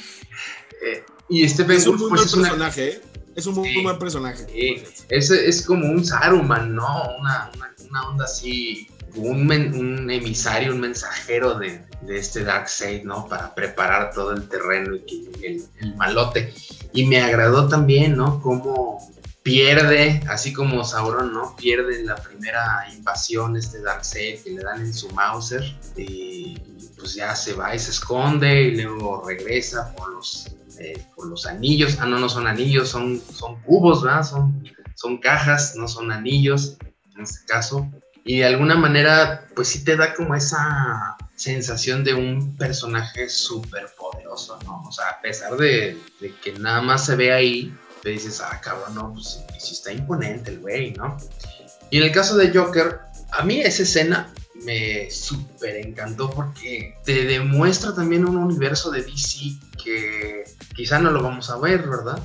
y Steppenwolf es un muy pues, buen personaje, ¿eh? Es un muy sí, buen personaje. Sí. Es, es, como un Saruman, ¿no? Una, una, una onda así un, men, un, emisario, un mensajero de, de este Darkseid, ¿no? Para preparar todo el terreno y que el, el, malote. Y me agradó también, ¿no? Cómo pierde, así como Sauron, ¿no? Pierde la primera invasión este Darkseid que le dan en su Mauser. Y pues ya se va y se esconde y luego regresa por los, eh, por los anillos. Ah, no, no son anillos, son, son cubos, ¿verdad? Son, son cajas, no son anillos en este caso y de alguna manera, pues sí te da como esa sensación de un personaje súper poderoso, ¿no? O sea, a pesar de, de, que nada más se ve ahí, te dices, ah, cabrón, no, pues sí está imponente el güey, ¿no? Y en el caso de Joker, a mí esa escena me súper encantó porque te demuestra también un universo de DC que quizá no lo vamos a ver, ¿verdad?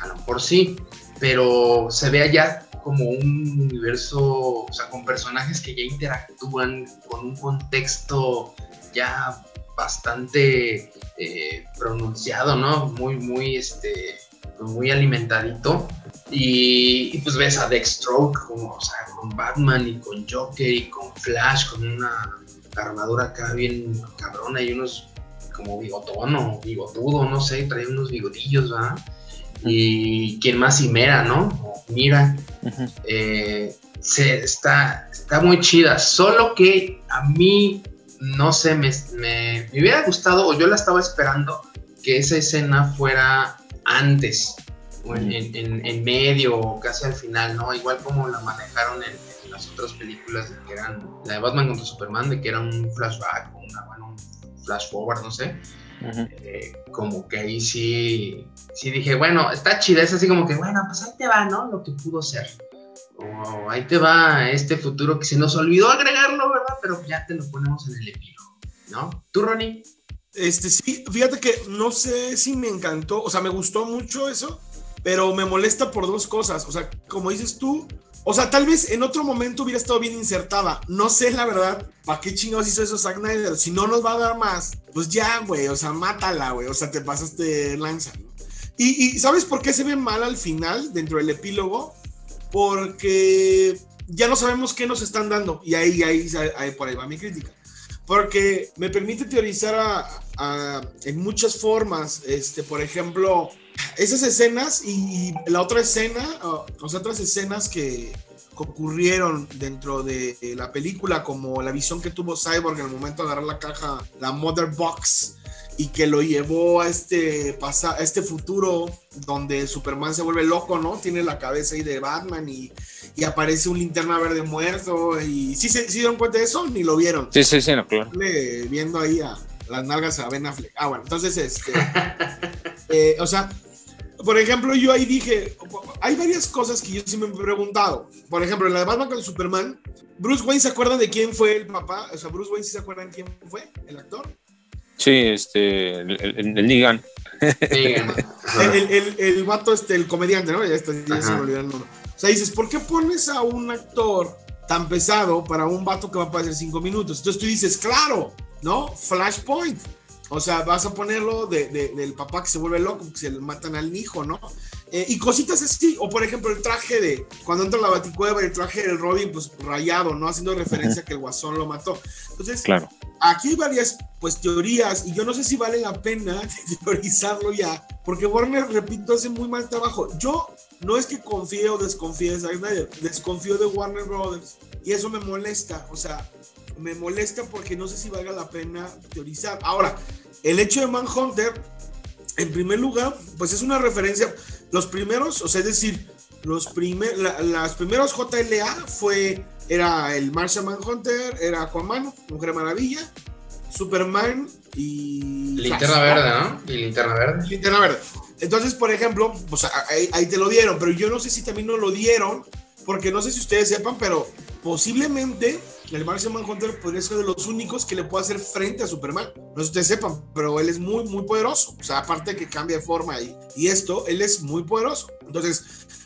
A lo mejor sí, pero se ve allá como un universo, o sea, con personajes que ya interactúan con un contexto ya bastante eh, pronunciado, ¿no? Muy, muy, este, muy alimentadito. Y, y, pues ves a Deathstroke, como, o sea, con Batman y con Joker y con Flash, con una armadura acá bien cabrona y unos como bigotón o bigotudo, no sé, trae unos bigotillos, ¿verdad? y quien más Mera, ¿no? O Mira, uh -huh. eh, se, está, está muy chida, solo que a mí, no sé, me, me, me, hubiera gustado, o yo la estaba esperando, que esa escena fuera antes, o en, en, en, medio, o casi al final, ¿no? Igual como la manejaron en, en, las otras películas, de que eran, la de Batman contra Superman, de que era un flashback, una, bueno, un flash forward, no sé. Uh -huh. eh, como que ahí sí, sí dije, bueno, está chida, es así como que, bueno, pues ahí te va, ¿no? Lo que pudo ser. O ahí te va este futuro que se nos olvidó agregarlo, ¿verdad? Pero ya te lo ponemos en el epílogo, ¿no? ¿Tú, Ronnie? Este, sí, fíjate que no sé si me encantó, o sea, me gustó mucho eso, pero me molesta por dos cosas. O sea, como dices tú, o sea, tal vez en otro momento hubiera estado bien insertada. No sé, la verdad, ¿para qué chingados hizo eso Zack Snyder? Si no nos va a dar más, pues ya, güey, o sea, mátala, güey. O sea, te pasaste lanza, ¿no? Y, ¿sabes por qué se ve mal al final, dentro del epílogo? Porque ya no sabemos qué nos están dando. Y ahí, ahí, ahí por ahí va mi crítica. Porque me permite teorizar en muchas formas. Este, por ejemplo, esas escenas y, la otra escena, o las otras escenas que, ocurrieron dentro de la película, como la visión que tuvo Cyborg en el momento de agarrar la caja, la Mother Box, y que lo llevó a este, a este futuro donde Superman se vuelve loco, ¿no? Tiene la cabeza ahí de Batman y, y aparece un linterna verde muerto. Y ¿sí se dieron cuenta de eso? Ni lo vieron. Sí, sí, sí, no, claro. Viendo ahí a las nalgas a Ben Affleck. Ah, bueno, entonces, este. Eh, o sea, por ejemplo, yo ahí dije, hay varias cosas que yo sí me he preguntado. Por ejemplo, en la de Batman con Superman, Bruce Wayne se acuerda de quién fue el papá, o sea, Bruce Wayne sí se acuerdan quién fue el actor. Sí, este, el, el, el Negan. el, el, el, vato, este, el comediante, ¿no? Ya, está, ya se me olvidó el nombre. O sea, dices, ¿por qué pones a un actor tan pesado para un vato que va a pasar cinco minutos? Entonces tú dices, claro, ¿no? Flashpoint. O sea, vas a ponerlo de, del papá que se vuelve loco, que se le matan al hijo, ¿no? Eh, y cositas así. O por ejemplo, el traje de cuando entra la baticueva, el traje del Robin, pues rayado, ¿no? Haciendo referencia a que el guasón lo mató. Entonces, claro. aquí hay varias pues teorías y yo no sé si vale la pena teorizarlo ya, porque Warner, repito, hace muy mal trabajo. Yo no es que confíe o desconfíe de Zack Snyder, desconfío de Warner Brothers y eso me molesta. O sea, me molesta porque no sé si valga la pena teorizar. Ahora, el hecho de Manhunter, en primer lugar, pues es una referencia. Los primeros, o sea, es decir, los primer, las primeros JLA fue, era el Martian Manhunter, era Aquaman, Mujer Maravilla, Superman y... Linterna Verde, ¿no? Y Linterna Verde. Linterna Verde. Entonces, por ejemplo, pues ahí, ahí, te lo dieron, pero yo no sé si también no lo dieron, porque no sé si ustedes sepan, pero posiblemente el Martian Manhunter podría ser de los únicos que le puede hacer frente a Superman. No sé si ustedes sepan, pero él es muy, muy poderoso. O sea, aparte de que cambia de forma y, esto, él es muy poderoso. Entonces,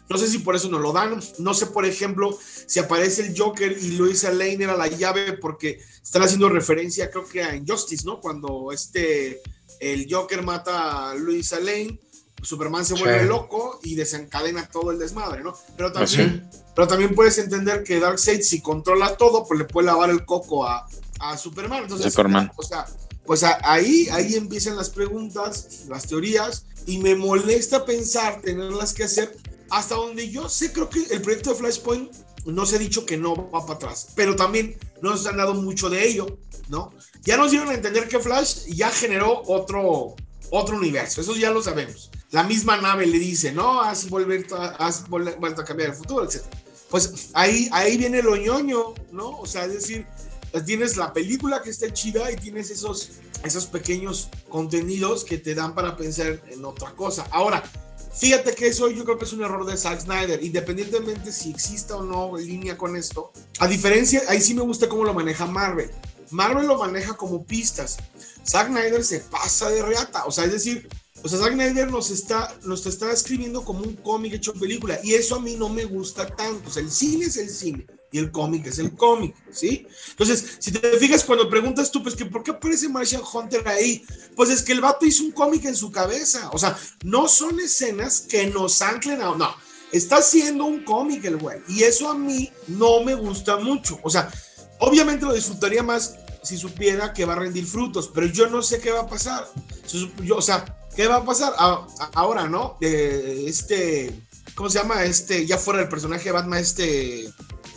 no sé si por eso no lo dan. No sé, por ejemplo, si aparece el Joker y Luisa Lane era la llave porque están haciendo referencia, creo que a Injustice, ¿no? Cuando este, el Joker mata a Luisa Lane Superman se vuelve loco y desencadena todo el desmadre, ¿no? Pero también, pero también puedes entender que Darkseid, si controla todo, pues le puede lavar el coco a, a Superman. Entonces, Superman. O sea, pues ahí, ahí empiezan las preguntas, las teorías, y me molesta pensar tenerlas que hacer. Hasta donde yo sé, creo que el proyecto de Flashpoint no se ha dicho que no va para atrás, pero también no nos han dado mucho de ello, ¿no? Ya nos dieron a entender que Flash ya generó otro, otro universo, eso ya lo sabemos la misma nave le dice, no, has vuelto, a cambiar el futuro, etc. Pues ahí, ahí viene lo ñoño, ¿no? O sea, es decir, tienes la película que está chida y tienes esos, esos pequeños contenidos que te dan para pensar en otra cosa. Ahora, fíjate que eso yo creo que es un error de Zack Snyder, independientemente si exista o no línea con esto. A diferencia, ahí sí me gusta cómo lo maneja Marvel. Marvel lo maneja como pistas. Zack Snyder se pasa de reata, o sea, es decir, o sea, Zack Snyder nos está, nos está escribiendo como un cómic hecho película y eso a mí no me gusta tanto. O sea, el cine es el cine y el cómic es el cómic, ¿sí? Entonces, si te fijas, cuando preguntas tú, pues, que ¿por qué aparece Martian Hunter ahí? Pues es que el vato hizo un cómic en su cabeza. O sea, no son escenas que nos anclen a... No, está haciendo un cómic el güey. Y eso a mí no me gusta mucho. O sea, obviamente lo disfrutaría más si supiera que va a rendir frutos, pero yo no sé qué va a pasar. Yo, o sea, ¿Qué va a pasar ahora, no? este, ¿cómo se llama? Este, ya fuera el personaje de Batman, este...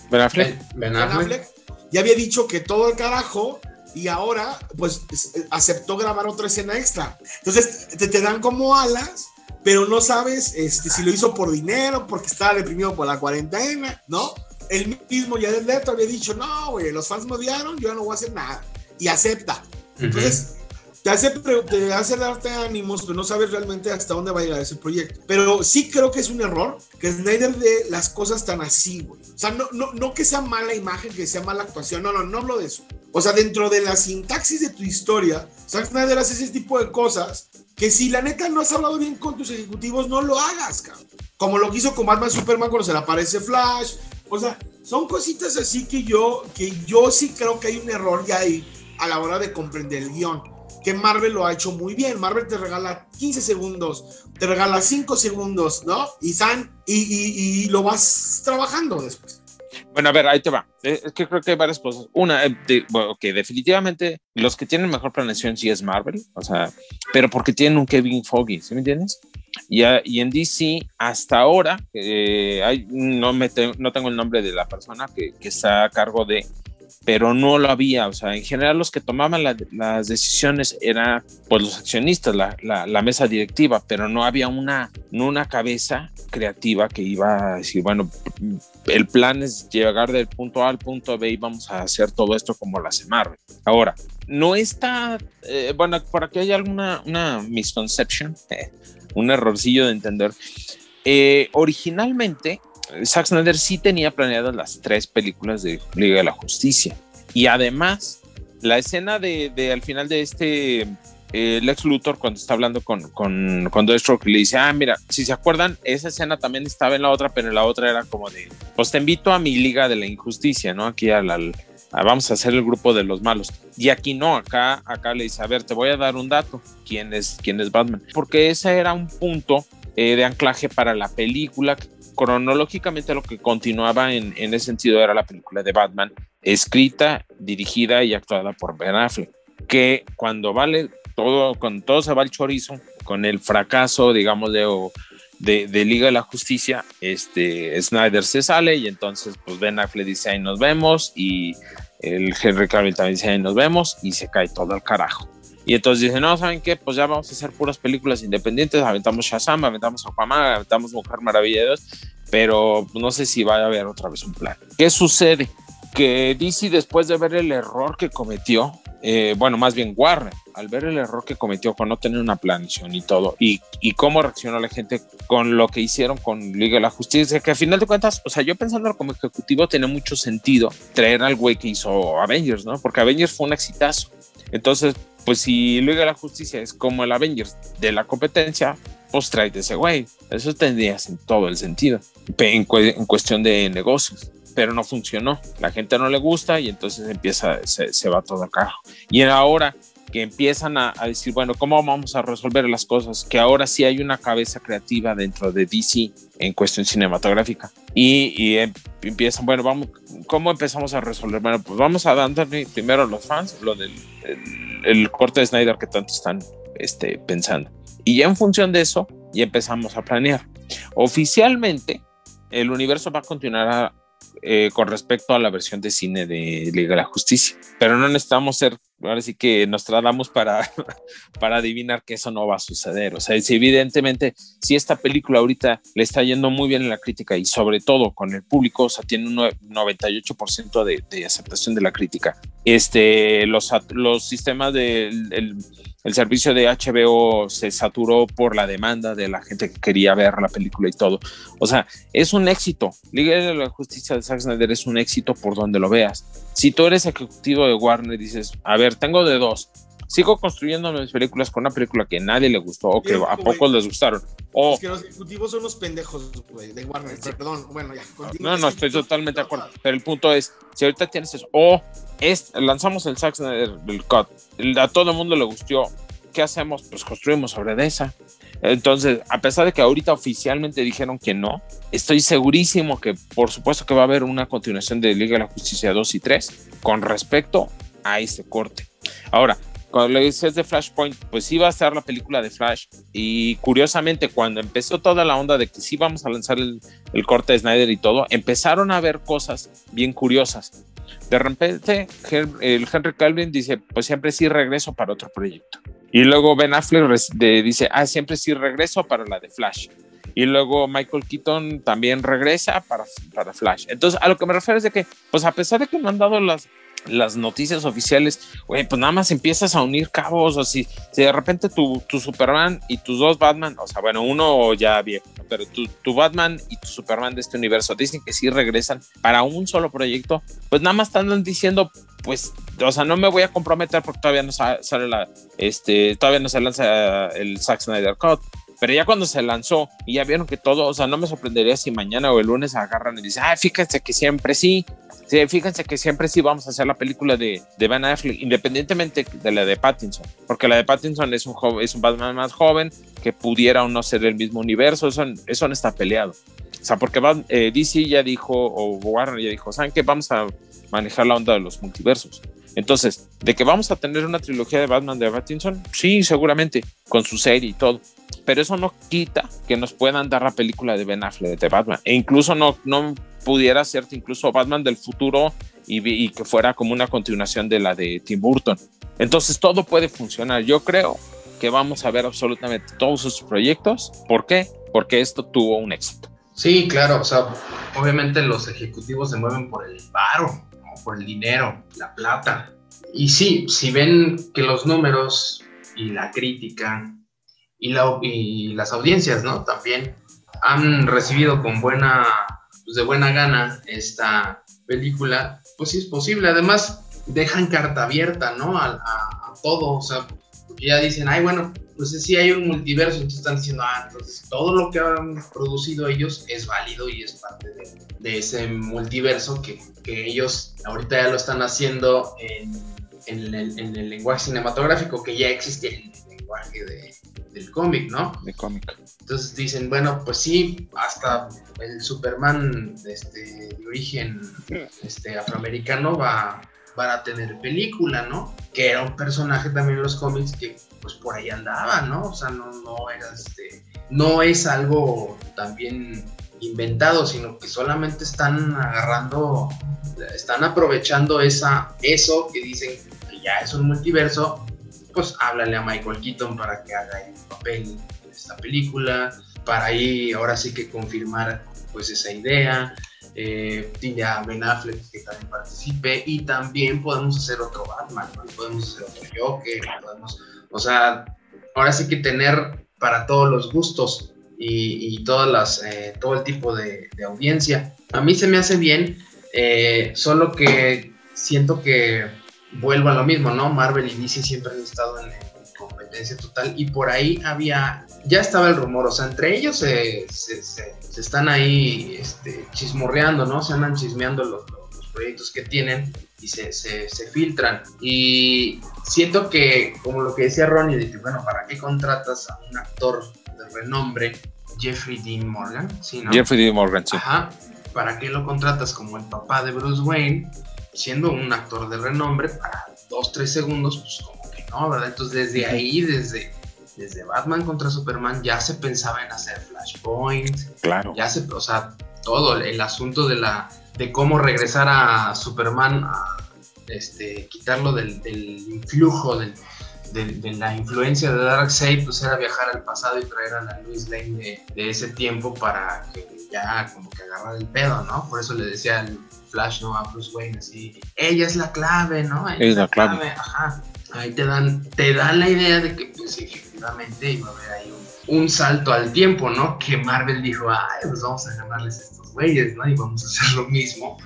Ben Affleck. Ben, Affleck. Ya había dicho que todo el carajo y ahora, pues, aceptó grabar otra escena extra. Entonces, te, te dan como alas, pero no sabes este, si lo hizo por dinero, porque estaba deprimido por la cuarentena, ¿no? El mismo ya del Leto había dicho, no, güey, los fans me odiaron, yo no voy a hacer nada. Y acepta. Entonces, te hace, te hace darte ánimos, pero no sabes realmente hasta dónde va a llegar ese proyecto. Pero sí creo que es un error que Snyder dé las cosas tan así, güey. O sea, no, no, no que sea mala imagen, que sea mala actuación, no, no, no hablo de eso. O sea, dentro de la sintaxis de tu historia, Zack Snyder hace ese tipo de cosas que si la neta no has hablado bien con tus ejecutivos, no lo hagas, cabrón. Como lo hizo con Batman Superman cuando se le aparece Flash. O sea, son cositas así que yo, que yo sí creo que hay un error ya ahí a la hora de comprender el guion. Que Marvel lo ha hecho muy bien. Marvel te regala 15 segundos, te regala 5 segundos, ¿no? Y, San, y, y, lo vas trabajando después. Bueno, a ver, ahí te va. Eh, es que creo que hay varias cosas. Una, eh, que definitivamente los que tienen mejor planeación sí es Marvel, o sea, pero porque tienen un Kevin Foggy, ¿sí me entiendes? Y, y en DC, hasta ahora, eh, no, me no tengo el nombre de la persona que, que está a cargo de pero no lo había. O sea, en general los que tomaban las decisiones eran pues los accionistas, la, la, mesa directiva, pero no había una, no una cabeza creativa que iba a decir, bueno, el plan es llegar del punto A al punto B y vamos a hacer todo esto como la Marvel. Ahora, no está, eh, bueno, por aquí hay alguna una misconception, un errorcillo de entender. Eh, originalmente Zack Snyder sí tenía planeadas las tres películas de Liga de la Justicia. Y además, la escena de, al final de este eh, Lex Luthor cuando está hablando con, con, con Deathstroke le dice, ah, mira, si se acuerdan, esa escena también estaba en la otra, pero en la otra era como de, pues te invito a mi Liga de la Injusticia, ¿no? Aquí al, vamos a hacer el grupo de los malos. Y aquí no, acá, acá le dice, a ver, te voy a dar un dato, ¿quién es, quién es Batman? Porque ese era un punto eh, de anclaje para la película cronológicamente lo que continuaba en, ese sentido era la película de Batman, escrita, dirigida y actuada por Ben Affleck, que cuando vale todo, con todo se va el chorizo, con el fracaso, digamos, de, de, Liga de la Justicia, este, Snyder se sale y entonces pues Ben Affleck dice ahí nos vemos y el Henry Cavill también dice ahí nos vemos y se cae todo al carajo. Y entonces dicen, no, ¿saben qué? Pues ya vamos a hacer puras películas independientes, aventamos Shazam, aventamos Aquaman, aventamos Mujer Maravilla 2, pero no sé si va a haber otra vez un plan. ¿Qué sucede? Que DC después de ver el error que cometió, eh, bueno, más bien Warren, al ver el error que cometió con no tener una planeación y todo, y, y cómo reaccionó la gente con lo que hicieron con Liga de la Justicia, que a final de cuentas, o sea, yo pensándolo como ejecutivo, tiene mucho sentido traer al güey que hizo Avengers, ¿no? Porque Avengers fue un exitazo. Entonces, pues si Liga de la Justicia es como el Avengers de la competencia, pues trae ese güey. Eso tendría todo el sentido en, cuestión de negocios. Pero no funcionó. La gente no le gusta y entonces empieza, se, va todo acá. Y ahora que empiezan a, decir, bueno, ¿cómo vamos a resolver las cosas? Que ahora sí hay una cabeza creativa dentro de DC en cuestión cinematográfica. Y, em, empiezan, bueno, vamos, ¿cómo empezamos a resolver? Bueno, pues vamos a darle primero a los fans lo del el, corte de Snyder que tanto están este, pensando. Y ya en función de eso, ya empezamos a planear. Oficialmente, el universo va a continuar eh, con respecto a la versión de cine de Liga de la Justicia, pero no necesitamos ser, ahora sí que nos tratamos para, para adivinar que eso no va a suceder. O sea, si evidentemente, si esta película ahorita le está yendo muy bien en la crítica y sobre todo con el público, o sea, tiene un 98% de, de, aceptación de la crítica, este, los, los sistemas del el servicio de HBO se saturó por la demanda de la gente que quería ver la película y todo. O sea, es un éxito. Liga de la Justicia de Zack Snyder es un éxito por donde lo veas. Si tú eres ejecutivo de Warner y dices, a ver, tengo de dos. Sigo construyendo mis películas con una película que a nadie le gustó o que a pocos les gustaron. O, es que los ejecutivos son unos pendejos, de Warner. Perdón, bueno, ya. No, no, estoy totalmente de acuerdo. Pero el punto es, si ahorita tienes eso, o es, lanzamos el Sax del Cut, a todo el mundo le gustó, ¿qué hacemos? Pues construimos sobre esa. Entonces, a pesar de que ahorita oficialmente dijeron que no, estoy segurísimo que por supuesto que va a haber una continuación de Liga de la Justicia 2 y 3 con respecto a ese corte. Ahora, cuando le dices de Flashpoint, pues iba a ser la película de Flash. Y curiosamente, cuando empezó toda la onda de que sí vamos a lanzar el, el corte de Snyder y todo, empezaron a ver cosas bien curiosas. De repente, el Henry Calvin dice, pues siempre sí regreso para otro proyecto. Y luego Ben Affleck dice, ah, siempre sí regreso para la de Flash. Y luego Michael Keaton también regresa para, para Flash. Entonces, a lo que me refiero es de que, pues a pesar de que no han dado las, las noticias oficiales, güey, pues nada más empiezas a unir cabos, o si, si de repente tu, tu, Superman y tus dos Batman, o sea, bueno, uno ya viejo, pero tu, tu, Batman y tu Superman de este universo dicen que sí regresan para un solo proyecto, pues nada más están diciendo, pues, o sea, no me voy a comprometer porque todavía no sale la, este, todavía no se lanza el Zack Snyder Cut, Pero ya cuando se lanzó y ya vieron que todo, o sea, no me sorprendería si mañana o el lunes agarran y dicen, ah, fíjense que siempre sí, sí fíjense que siempre sí vamos a hacer la película de, de Affleck, independientemente de la de Pattinson, porque la de Pattinson es un, joven, es un Batman más joven que pudiera o no ser el mismo universo, eso, eso no está peleado. O sea, porque eh, DC ya dijo, o Warner ya dijo, ¿saben qué? Vamos a manejar la onda de los multiversos. Entonces, ¿de que vamos a tener una trilogía de Batman de Pattinson? Sí, seguramente, con su serie y todo. Pero eso no quita que nos puedan dar la película de Ben Affleck de Batman. E incluso no, no pudiera ser incluso Batman del futuro y, que fuera como una continuación de la de Tim Burton. Entonces, todo puede funcionar. Yo creo que vamos a ver absolutamente todos sus proyectos. ¿Por qué? Porque esto tuvo un éxito. Sí, claro, o sea, obviamente los ejecutivos se mueven por el paro, por el dinero, la plata. Y sí, si ven que los números y la crítica y, la, y las audiencias, ¿no? También han recibido con buena, pues de buena gana esta película, pues sí es posible. Además, dejan carta abierta, ¿no? A, a todo, o sea, ya dicen, ay, bueno, pues sí hay un multiverso, entonces están diciendo, ah, entonces todo lo que han producido ellos es válido y es parte de, ese multiverso que, que, ellos ahorita ya lo están haciendo en, en, el, en, el, lenguaje cinematográfico que ya existe en el lenguaje de, del cómic, ¿no? De cómic. Entonces dicen, bueno, pues sí, hasta el Superman este, de origen este, afroamericano va, para tener película, ¿no? Que era un personaje también en los cómics que pues por ahí andaba, ¿no? O sea, no, no era este, no es algo también inventado, sino que solamente están agarrando, están aprovechando esa, eso que dicen que ya es un multiverso, pues háblale a Michael Keaton para que haga el papel en esta película, para ahí ahora sí que confirmar pues esa idea, eh, a Ben Affleck que también participe y también podemos hacer otro Batman, podemos hacer otro Joker, podemos, o sea, ahora sí que tener para todos los gustos y, todas las, eh, todo el tipo de, audiencia. A mí se me hace bien, eh, solo que siento que vuelvo a lo mismo, ¿no? Marvel y DC siempre han estado en, competencia total y por ahí había, ya estaba el rumor, o sea, entre ellos se, están ahí este, chismorreando, ¿no? Se andan chismeando los, proyectos que tienen y se, filtran. Y siento que, como lo que decía Ronnie, de que, bueno, ¿para qué contratas a un actor de renombre, Jeffrey Dean Morgan? ¿Sí, no? Jeffrey Dean Morgan, sí. Ajá. ¿Para qué lo contratas como el papá de Bruce Wayne, siendo un actor de renombre, para dos, tres segundos, pues como que no, ¿verdad? Entonces desde ahí, desde desde Batman contra Superman ya se pensaba en hacer Flashpoint. Claro. Ya se, o sea, todo el asunto de la de cómo regresar a Superman a este, quitarlo del, influjo de, la influencia de Darkseid, pues era viajar al pasado y traer a la Louis Lane de, ese tiempo para que ya como que agarrar el pedo, ¿no? Por eso le decía al Flash, ¿no? A Bruce Wayne así, ella es la clave, ¿no? es la clave. Ajá. Ahí te dan, te dan la idea de que pues, efectivamente iba a haber ahí un, salto al tiempo, ¿no? Que Marvel dijo, ay, pues vamos a llamarles estos güeyes, ¿no? Y vamos a hacer lo mismo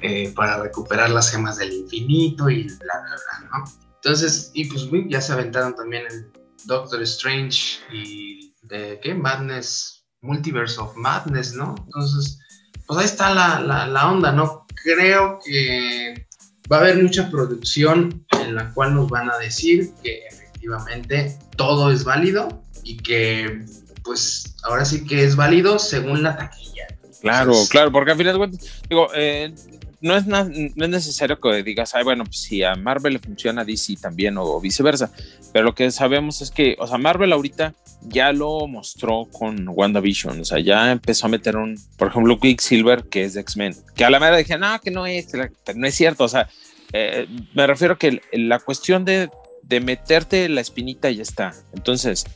eh, para recuperar las gemas del infinito y bla, bla, bla, ¿no? Entonces, y pues ya se aventaron también el Doctor Strange y de, ¿qué? Madness, Multiverse of Madness, ¿no? Entonces, pues ahí está la, la, la onda, ¿no? Creo que va a haber mucha producción en la cual nos van a decir que efectivamente todo es válido y que pues ahora sí que es válido según la taquilla. Claro, claro, porque al final de cuentas, digo, eh, no, es no es necesario que digas, ay, bueno, pues si a Marvel le funciona, a DC también o viceversa, pero lo que sabemos es que, o sea, Marvel ahorita ya lo mostró con WandaVision, o sea, ya empezó a meter un, por ejemplo, Quicksilver, que es X-Men, que a la manera dije, no, que no es, no es cierto, o sea, eh, me refiero que la cuestión de de meterte la espinita ya está. Entonces,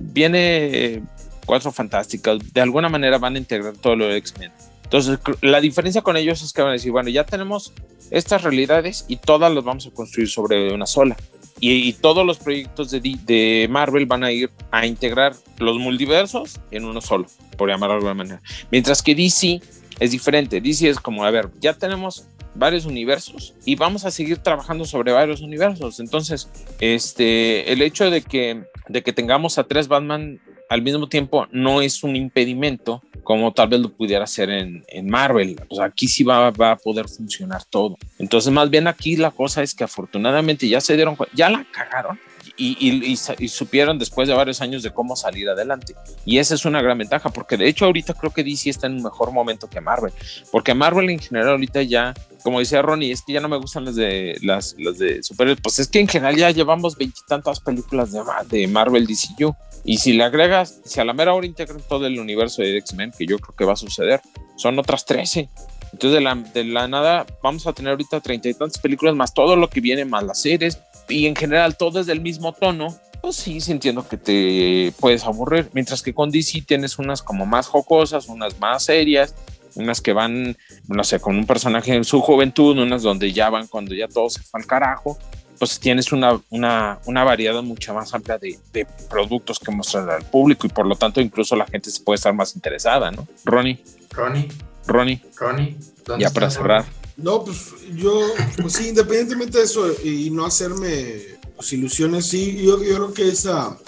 viene Cuatro Fantásticas, de alguna manera van a integrar todo lo de X-Men. Entonces, la diferencia con ellos es que van a decir, bueno, ya tenemos estas realidades y todas las vamos a construir sobre una sola. Y, todos los proyectos de, de, Marvel van a ir a integrar los multiversos en uno solo, por llamarlo de alguna manera. Mientras que DC es diferente. DC es como, a ver, ya tenemos varios universos y vamos a seguir trabajando sobre varios universos. Entonces, este, el hecho de que, de que tengamos a tres Batman al mismo tiempo no es un impedimento como tal vez lo pudiera hacer en, en Marvel. Sea, aquí sí va, va, a poder funcionar todo. Entonces, más bien aquí la cosa es que afortunadamente ya se dieron, ya la cagaron, y, supieron después de varios años de cómo salir adelante. Y esa es una gran ventaja, porque de hecho ahorita creo que DC está en un mejor momento que Marvel, porque Marvel en general ahorita ya, como decía Ronnie, es que ya no me gustan las de las, de superhéroes, pues es que en general ya llevamos veintitantas películas de, de Marvel DCU. Y si le agregas, si a la mera hora integran todo el universo de X-Men, que yo creo que va a suceder, son otras 13. Entonces, de la, de la nada, vamos a tener ahorita treinta y tantas películas, más todo lo que viene, más las series, y en general todo es del mismo tono, pues sí, sintiendo que te puedes aburrir. Mientras que con DC tienes unas como más jocosas, unas más serias, unas que van, no sé, con un personaje en su juventud, unas donde ya van cuando ya todo se fue al carajo. Pues tienes una, una, una variedad mucho más amplia de, de, productos que mostrar al público y por lo tanto incluso la gente se puede estar más interesada, ¿no? Ronnie. Ronnie. Ronnie. Ronnie. Ya para cerrar. No, pues yo, pues sí, independientemente de eso y no hacerme pues, ilusiones, sí, yo, yo creo que esa,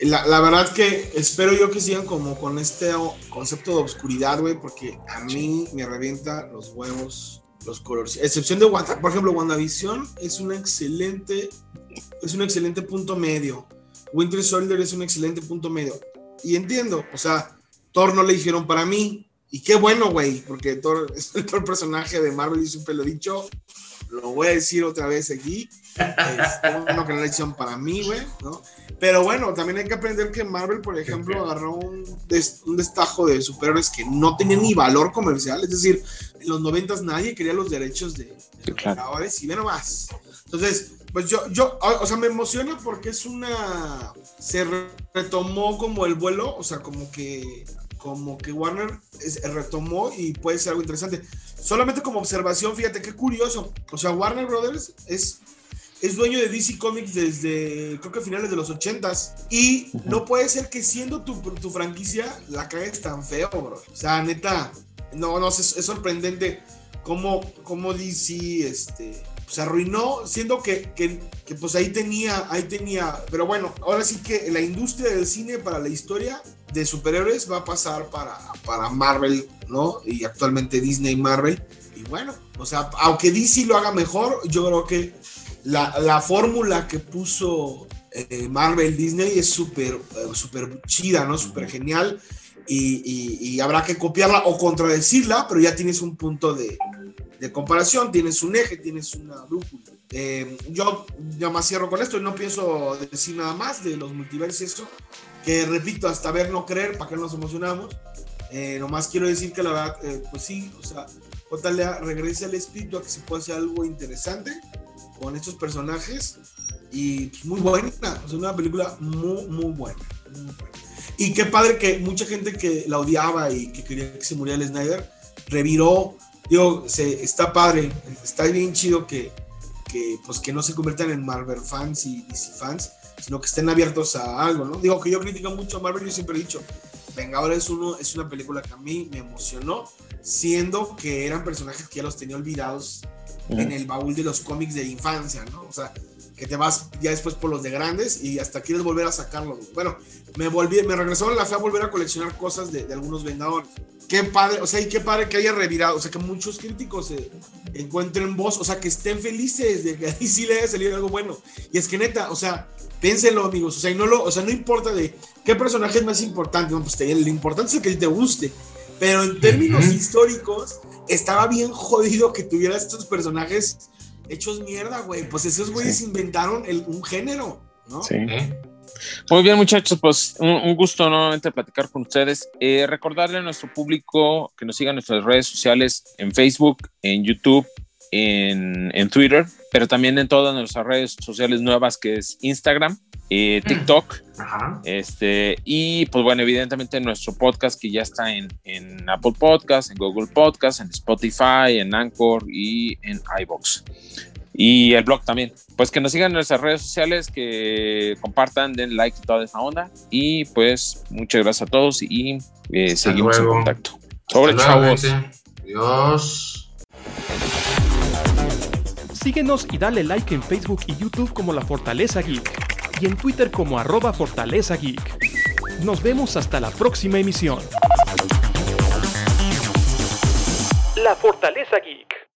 la, la, verdad que espero yo que sigan como con este concepto de obscuridad, güey, porque a mí me revienta los huevos, los colores. Excepción de Wanda, por ejemplo, WandaVision es un excelente, es un excelente punto medio. Winter Soldier es un excelente punto medio. Y entiendo, o sea, Thor no le dijeron para mí, y qué bueno, güey, porque es el personaje de Marvel y siempre lo he dicho. Lo voy a decir otra vez aquí. Es bueno que no la hicieron para mí, güey, ¿no? Pero bueno, también hay que aprender que Marvel, por ejemplo, agarró un, des, un destajo de superhéroes que no tenían ni valor comercial. Es decir, en los noventas nadie quería los derechos de, de claro. y ve nomás. Entonces, pues yo, yo, o sea, me emociona porque es una. Se retomó como el vuelo, o sea, como que como que Warner es, retomó y puede ser algo interesante. Solamente como observación, fíjate qué curioso. O sea, Warner Brothers es, es dueño de DC Comics desde creo que finales de los 80s. Y uh -huh. no puede ser que siendo tu, tu franquicia la cagues tan feo, bro. O sea, neta, no, no, es, es sorprendente cómo, cómo DC este, se arruinó, siendo que, que, que, pues ahí tenía, ahí tenía, pero bueno, ahora sí que la industria del cine para la historia de superhéroes va a pasar para, para Marvel, ¿no? Y actualmente Disney Marvel. Y bueno, o sea, aunque DC lo haga mejor, yo creo que la, la fórmula que puso eh, Marvel Disney es súper eh, super chida, ¿no? Súper genial. Y, y, y, habrá que copiarla o contradecirla, pero ya tienes un punto de, de comparación, tienes un eje, tienes una brújula. Eh, yo ya más cierro con esto y no pienso decir nada más de los multiversos, eso, que repito, hasta ver no creer, para que nos emocionamos. Eh, nomás quiero decir que la verdad, eh, pues sí, o sea, JLA regresa al espíritu a que se pueda hacer algo interesante con estos personajes y pues, muy buena, o sea, una película muy, muy buena, muy buena. Y qué padre que mucha gente que la odiaba y que quería que se muriera el Snyder reviró digo, se, está padre, está bien chido que, que, pues, que no se conviertan en Marvel fans y DC fans, sino que estén abiertos a algo, ¿no? Digo que yo critico mucho a Marvel, yo siempre he dicho, venga, ahora es, uno, es una película que a mí me emocionó, siendo que eran personajes que ya los tenía olvidados uh -huh. en el baúl de los cómics de infancia, ¿no? O sea, que te vas ya después por los de grandes y hasta quieres volver a sacarlos. Bueno, me volví, me regresó la fe a volver a coleccionar cosas de, de algunos Vengadores qué padre, o sea, y qué padre que haya revirado, o sea, que muchos críticos se encuentren voz, o sea, que estén felices de que ahí sí le haya salido algo bueno. Y es que neta, o sea, piénsenlo, amigos, o sea, y no lo, o sea, no importa de qué personaje es más importante, no, pues te, lo importante es el que te guste. Pero en términos uh -huh. históricos, estaba bien jodido que tuviera estos personajes hechos mierda, güey. Pues esos güeyes sí. inventaron el, un género, ¿no? Sí. Muy bien, muchachos, pues un, un gusto nuevamente platicar con ustedes. Eh, recordarle a nuestro público que nos sigan en nuestras redes sociales, en Facebook, en YouTube, en, en Twitter, pero también en todas nuestras redes sociales nuevas, que es Instagram, eh, TikTok. Ajá. Este, y pues bueno, evidentemente nuestro podcast que ya está en, en Apple Podcast, en Google Podcast, en Spotify, en Anchor y en iBox y el blog también. Pues que nos sigan en nuestras redes sociales, que compartan, den like y toda esa onda. Y pues muchas gracias a todos y eh, seguimos luego. en contacto. Sobre Hasta chavos. luego. Adiós. Síguenos y dale like en Facebook y YouTube como La Fortaleza Geek y en Twitter como arroba Fortaleza Geek. Nos vemos hasta la próxima emisión. La Fortaleza Geek.